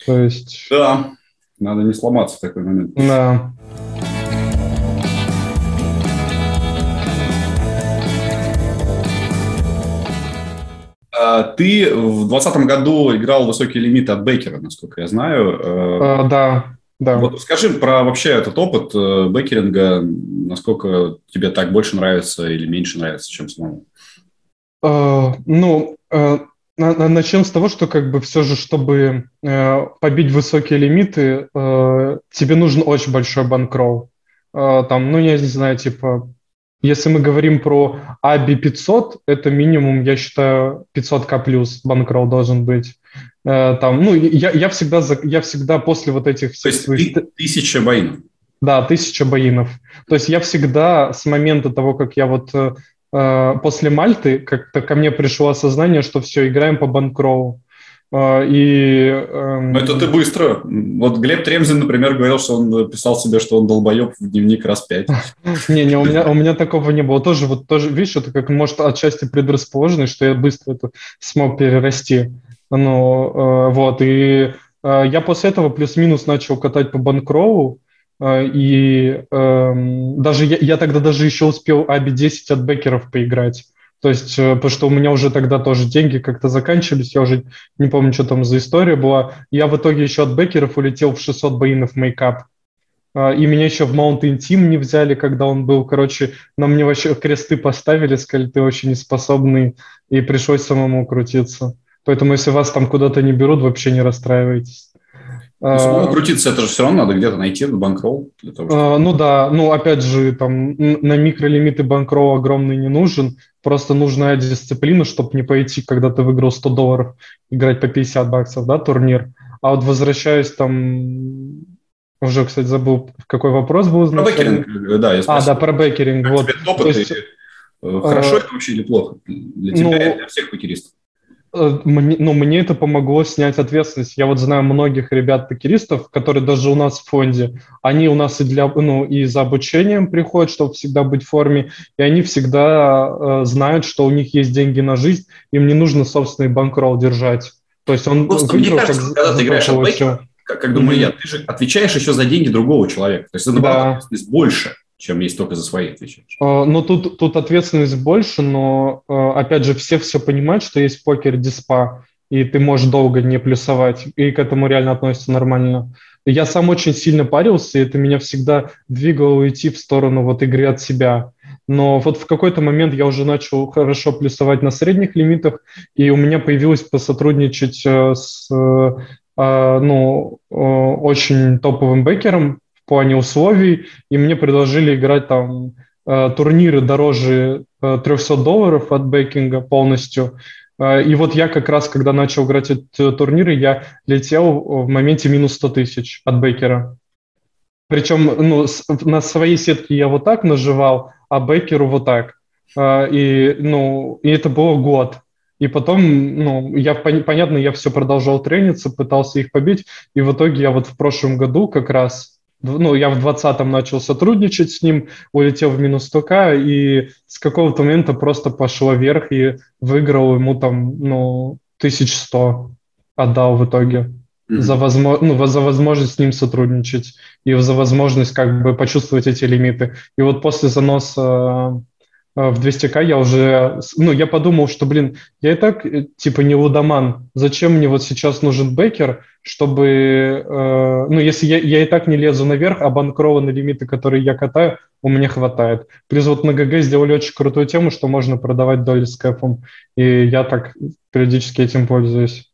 S3: То есть...
S2: Да, надо не сломаться в такой момент.
S3: Да.
S2: А, ты в 2020 году играл высокий лимит от Бейкера, насколько я знаю.
S3: А, да, да.
S2: Вот скажи про вообще этот опыт э, бейкеринга, насколько тебе так больше нравится или меньше нравится, чем самому?
S3: А, ну, а, начнем с того, что как бы все же, чтобы э, побить высокие лимиты, э, тебе нужен очень большой банкролл. э, там, ну, я не знаю, типа, если мы говорим про ABI 500, это минимум, я считаю, 500к плюс банкролл должен быть. Э, там, ну, я, я, всегда, я всегда после вот этих
S2: всех... То есть своих... тысяча боинов?
S3: Да, тысяча боинов. То есть я всегда с момента того, как я вот э, э после Мальты, как-то ко мне пришло осознание, что все, играем по банкроу.
S2: А, и, эм... это ты быстро. Вот Глеб Тремзин, например, говорил, что он писал себе, что он долбоеб в дневник раз пять. [LAUGHS]
S3: Не, не, у меня, у меня такого не было. Тоже, вот, тоже, видишь, это как, может, отчасти предрасположенность, что я быстро это смог перерасти. Ну, э, вот, и э, я после этого плюс-минус начал катать по банкрову, э, и эм, даже я, я тогда даже еще успел Аби 10 от бекеров поиграть. То есть, э, потому что у меня уже тогда тоже деньги как-то заканчивались, я уже не помню, что там за история была. Я в итоге еще от бекеров улетел в 600 боинов мейкап. А, и меня еще в Mountain Team не взяли, когда он был. Короче, на мне вообще кресты поставили, сказали, ты очень неспособный, и пришлось самому крутиться. Поэтому, если вас там куда-то не берут, вообще не расстраивайтесь.
S2: Ну, самому крутиться, это же все равно надо где-то найти банкролл.
S3: Для того, чтобы... А, ну да, ну опять же, там на микролимиты банкролл огромный не нужен, просто нужная дисциплина, чтобы не пойти, когда ты выиграл 100 долларов, играть по 50 баксов, да, турнир. А вот возвращаясь там, уже, кстати, забыл, какой вопрос был.
S2: Про бекеринг, да, я
S3: спросил. А, да, про бекеринг, вот.
S2: Тебе топ, есть, э, Хорошо а, это вообще или плохо для тебя ну, и для всех покеристов?
S3: Э, мне, ну, мне это помогло снять ответственность. Я вот знаю многих ребят-покеристов, которые даже у нас в фонде, они у нас и, для, ну, и за обучением приходят, чтобы всегда быть в форме, и они всегда э, знают, что у них есть деньги на жизнь, им не нужно собственный банкролл держать. То есть он
S2: Просто выиграл, мне кажется, как, когда ты играешь от как, как думаю mm-hmm. я, ты же отвечаешь еще за деньги другого человека. То есть это, да. больше чем есть только за свои отвечаешь.
S3: А, ну, тут, тут ответственность больше, но, а, опять же, все все понимают, что есть покер-диспа, и ты можешь долго не плюсовать, и к этому реально относятся нормально. Я сам очень сильно парился, и это меня всегда двигало идти в сторону вот игры от себя. Но вот в какой-то момент я уже начал хорошо плюсовать на средних лимитах, и у меня появилось посотрудничать э, с э, ну, э, очень топовым бекером, плане условий, и мне предложили играть там э, турниры дороже 300 э, долларов от бейкинга полностью. Э, и вот я как раз, когда начал играть эти турниры, я летел в моменте минус 100 тысяч от бейкера. Причем ну, на своей сетке я вот так наживал, а бейкеру вот так. И, ну, и это было год. И потом, ну, я, понятно, я все продолжал трениться, пытался их побить, и в итоге я вот в прошлом году как раз ну, я в 20-м начал сотрудничать с ним, улетел в минус 100к, и с какого-то момента просто пошло вверх и выиграл ему там, ну, 1100 отдал в итоге mm-hmm. за, возможно, ну, за возможность с ним сотрудничать и за возможность как бы почувствовать эти лимиты. И вот после заноса в 200к я уже, ну, я подумал, что, блин, я и так, э, типа, не лудоман, зачем мне вот сейчас нужен бекер, чтобы, э, ну, если я, я и так не лезу наверх, а банкрованные лимиты, которые я катаю, у меня хватает. Плюс вот на ГГ сделали очень крутую тему, что можно продавать доли с кэфом, и я так периодически этим пользуюсь.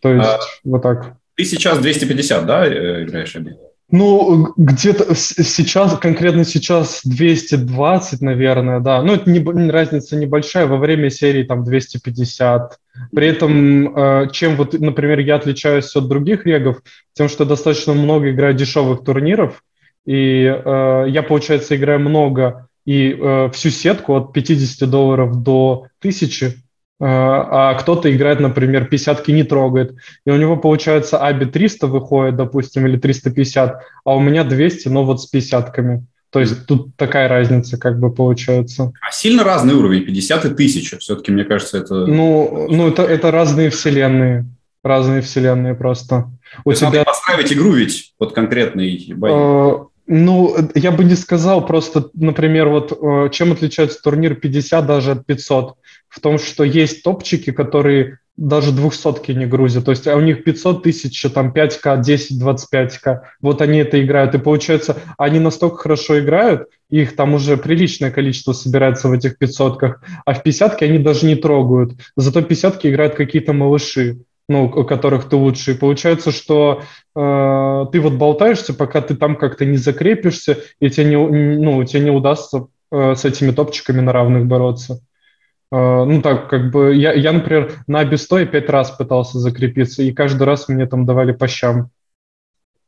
S3: То есть, а, вот так.
S2: Ты сейчас 250, да, э, играешь обед?
S3: Ну, где-то сейчас, конкретно сейчас 220, наверное, да. Ну, это не, разница небольшая, во время серии там 250. При этом, э, чем вот, например, я отличаюсь от других регов, тем, что достаточно много играю дешевых турниров, и э, я, получается, играю много и э, всю сетку от 50 долларов до 1000, а, а кто-то играет, например, 50 не трогает, и у него, получается, аби 300 выходит, допустим, или 350, а у меня 200, но вот с 50-ками. То есть тут такая разница как бы получается.
S2: А сильно разный уровень, 50 и 1000. Все-таки, мне кажется, это...
S3: Ну, ну это, это разные вселенные. Разные вселенные просто.
S2: У тебя... надо построить игру ведь под конкретный бой.
S3: А, ну, я бы не сказал, просто, например, вот э, чем отличается турнир 50 даже от 500? В том, что есть топчики, которые даже двухсотки не грузят. То есть а у них 500 тысяч, там 5К, 10, 25К. Вот они это играют. И получается, они настолько хорошо играют, их там уже приличное количество собирается в этих 500 а в 50 они даже не трогают. Зато 50 играют какие-то малыши. Ну, у которых ты лучше. И получается, что э, ты вот болтаешься, пока ты там как-то не закрепишься, и тебе не, ну, тебе не удастся э, с этими топчиками на равных бороться. Э, ну, так, как бы, я, я например, на Абисто пять раз пытался закрепиться, и каждый раз мне там давали по щам.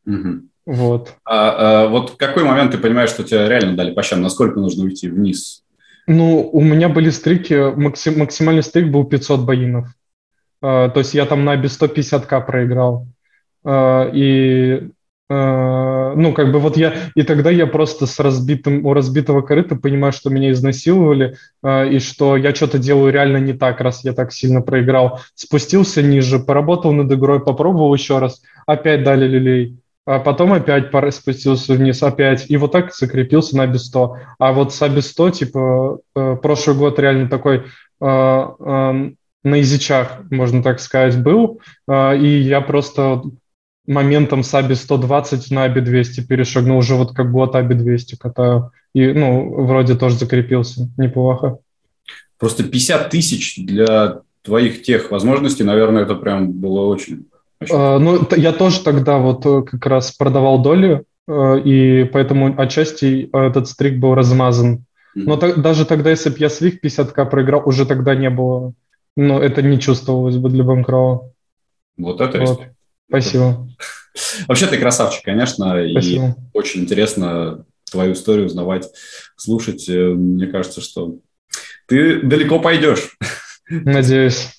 S2: Угу.
S3: Вот.
S2: А, а вот в какой момент ты понимаешь, что тебе реально дали по щам? Насколько нужно уйти вниз?
S3: Ну, у меня были стрики, максим, максимальный стрик был 500 боинов. Uh, то есть я там на без 150к проиграл. Uh, и uh, ну, как бы вот я... И тогда я просто с разбитым, у разбитого корыта понимаю, что меня изнасиловали, и что я что-то делаю реально не так, раз я так сильно проиграл. Спустился ниже, поработал над игрой, попробовал еще раз, опять дали люлей а потом опять спустился вниз, опять, и вот так закрепился на без 100. А вот с без 100, типа, э, прошлый год реально такой на язычах, можно так сказать, был, и я просто моментом с Аби 120 на Аби 200 перешагнул, уже вот как год Аби 200 катаю, и, ну, вроде тоже закрепился, неплохо.
S2: Просто 50 тысяч для твоих тех возможностей, наверное, это прям было очень
S3: Uh, ну, я тоже тогда вот э, как раз продавал доли, uh, и поэтому отчасти этот стрик был размазан. Но та- даже тогда, если бы я слив 50к проиграл, уже тогда не было, ну, это не чувствовалось бы для Банкрова.
S2: Вот это вот.
S3: Спасибо. [LAUGHS]
S2: Вообще ты красавчик, конечно, Спасибо. и очень интересно твою историю узнавать, слушать. Э, мне кажется, что ты далеко пойдешь. [LAUGHS]
S3: Надеюсь.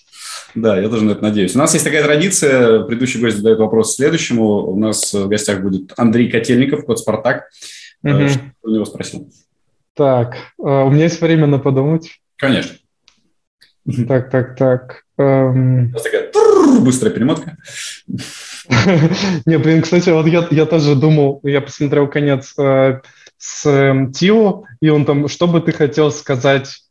S2: Да, я тоже на это надеюсь. У нас есть такая традиция. Предыдущий гость задает вопрос следующему. У нас в гостях будет Андрей Котельников, код «Спартак». Угу. Что у него спросил?
S3: Так, а, у меня есть время на подумать.
S2: Конечно.
S3: Так, так, так. Эм...
S2: Такая быстрая перемотка. [LAUGHS]
S3: Не, блин, кстати, вот я, я тоже думал, я посмотрел конец э, с э, Тио, и он там, что бы ты хотел сказать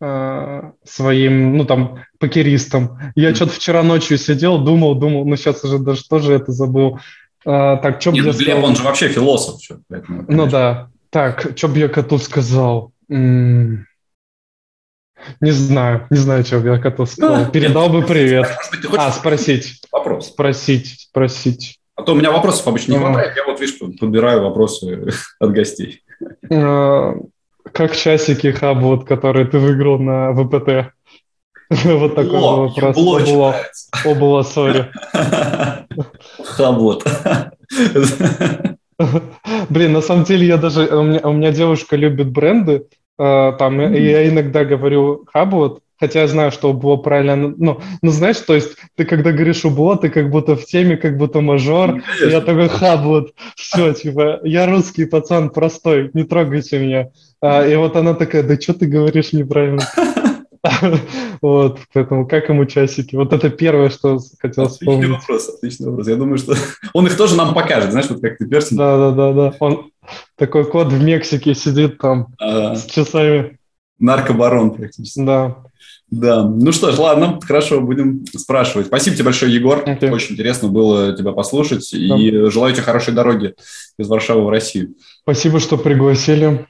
S3: Э, своим, ну там, покеристом. Я mm-hmm. что-то вчера ночью сидел, думал, думал, ну сейчас уже даже тоже это забыл. А, так, что бы
S2: я Глеб, сказал? он же вообще философ. Что, поэтому,
S3: ну да. Так, что бы я коту сказал? М-м- не знаю, не знаю, что я коту сказал. Передал бы привет. А, спросить.
S2: Вопрос.
S3: Спросить, спросить.
S2: А то у меня вопросов обычно не хватает, я вот, видишь, подбираю вопросы [LAUGHS] от гостей.
S3: Э, как часики хабот, которые ты выиграл на ВПТ? [LAUGHS] Вот такой вопрос. Обла, обла, сори. [LAUGHS]
S2: Хабот.
S3: Блин, на самом деле я даже... У меня, у меня девушка любит бренды, там, mm-hmm. я иногда говорю хабот, хотя я знаю, что было правильно, ну, ну, знаешь, то есть ты когда говоришь убло, ты как будто в теме, как будто мажор, ну, я такой хаблот, все, типа, я русский пацан простой, не трогайте меня. А, и вот она такая, да что ты говоришь неправильно? [LAUGHS] Вот, поэтому как ему часики? Вот это первое, что хотел вспомнить.
S2: Отличный вопрос, отличный вопрос. Я думаю, что он их тоже нам покажет, знаешь, вот как ты персик.
S3: Да-да-да, он такой кот в Мексике сидит там с часами.
S2: Наркобарон практически.
S3: Да.
S2: Да, ну что ж, ладно, хорошо, будем спрашивать. Спасибо тебе большое, Егор. Okay. Очень интересно было тебя послушать. Да. И желаю тебе хорошей дороги из Варшавы в Россию.
S3: Спасибо, что пригласили.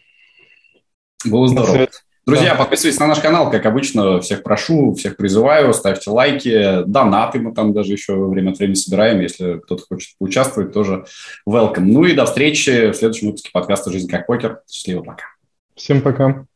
S2: Было здорово. Друзья, да. подписывайтесь на наш канал, как обычно. Всех прошу, всех призываю, ставьте лайки, донаты мы там даже еще время от времени собираем. Если кто-то хочет поучаствовать, тоже welcome. Ну и до встречи в следующем выпуске подкаста «Жизнь как покер». Счастливо, пока.
S3: Всем пока.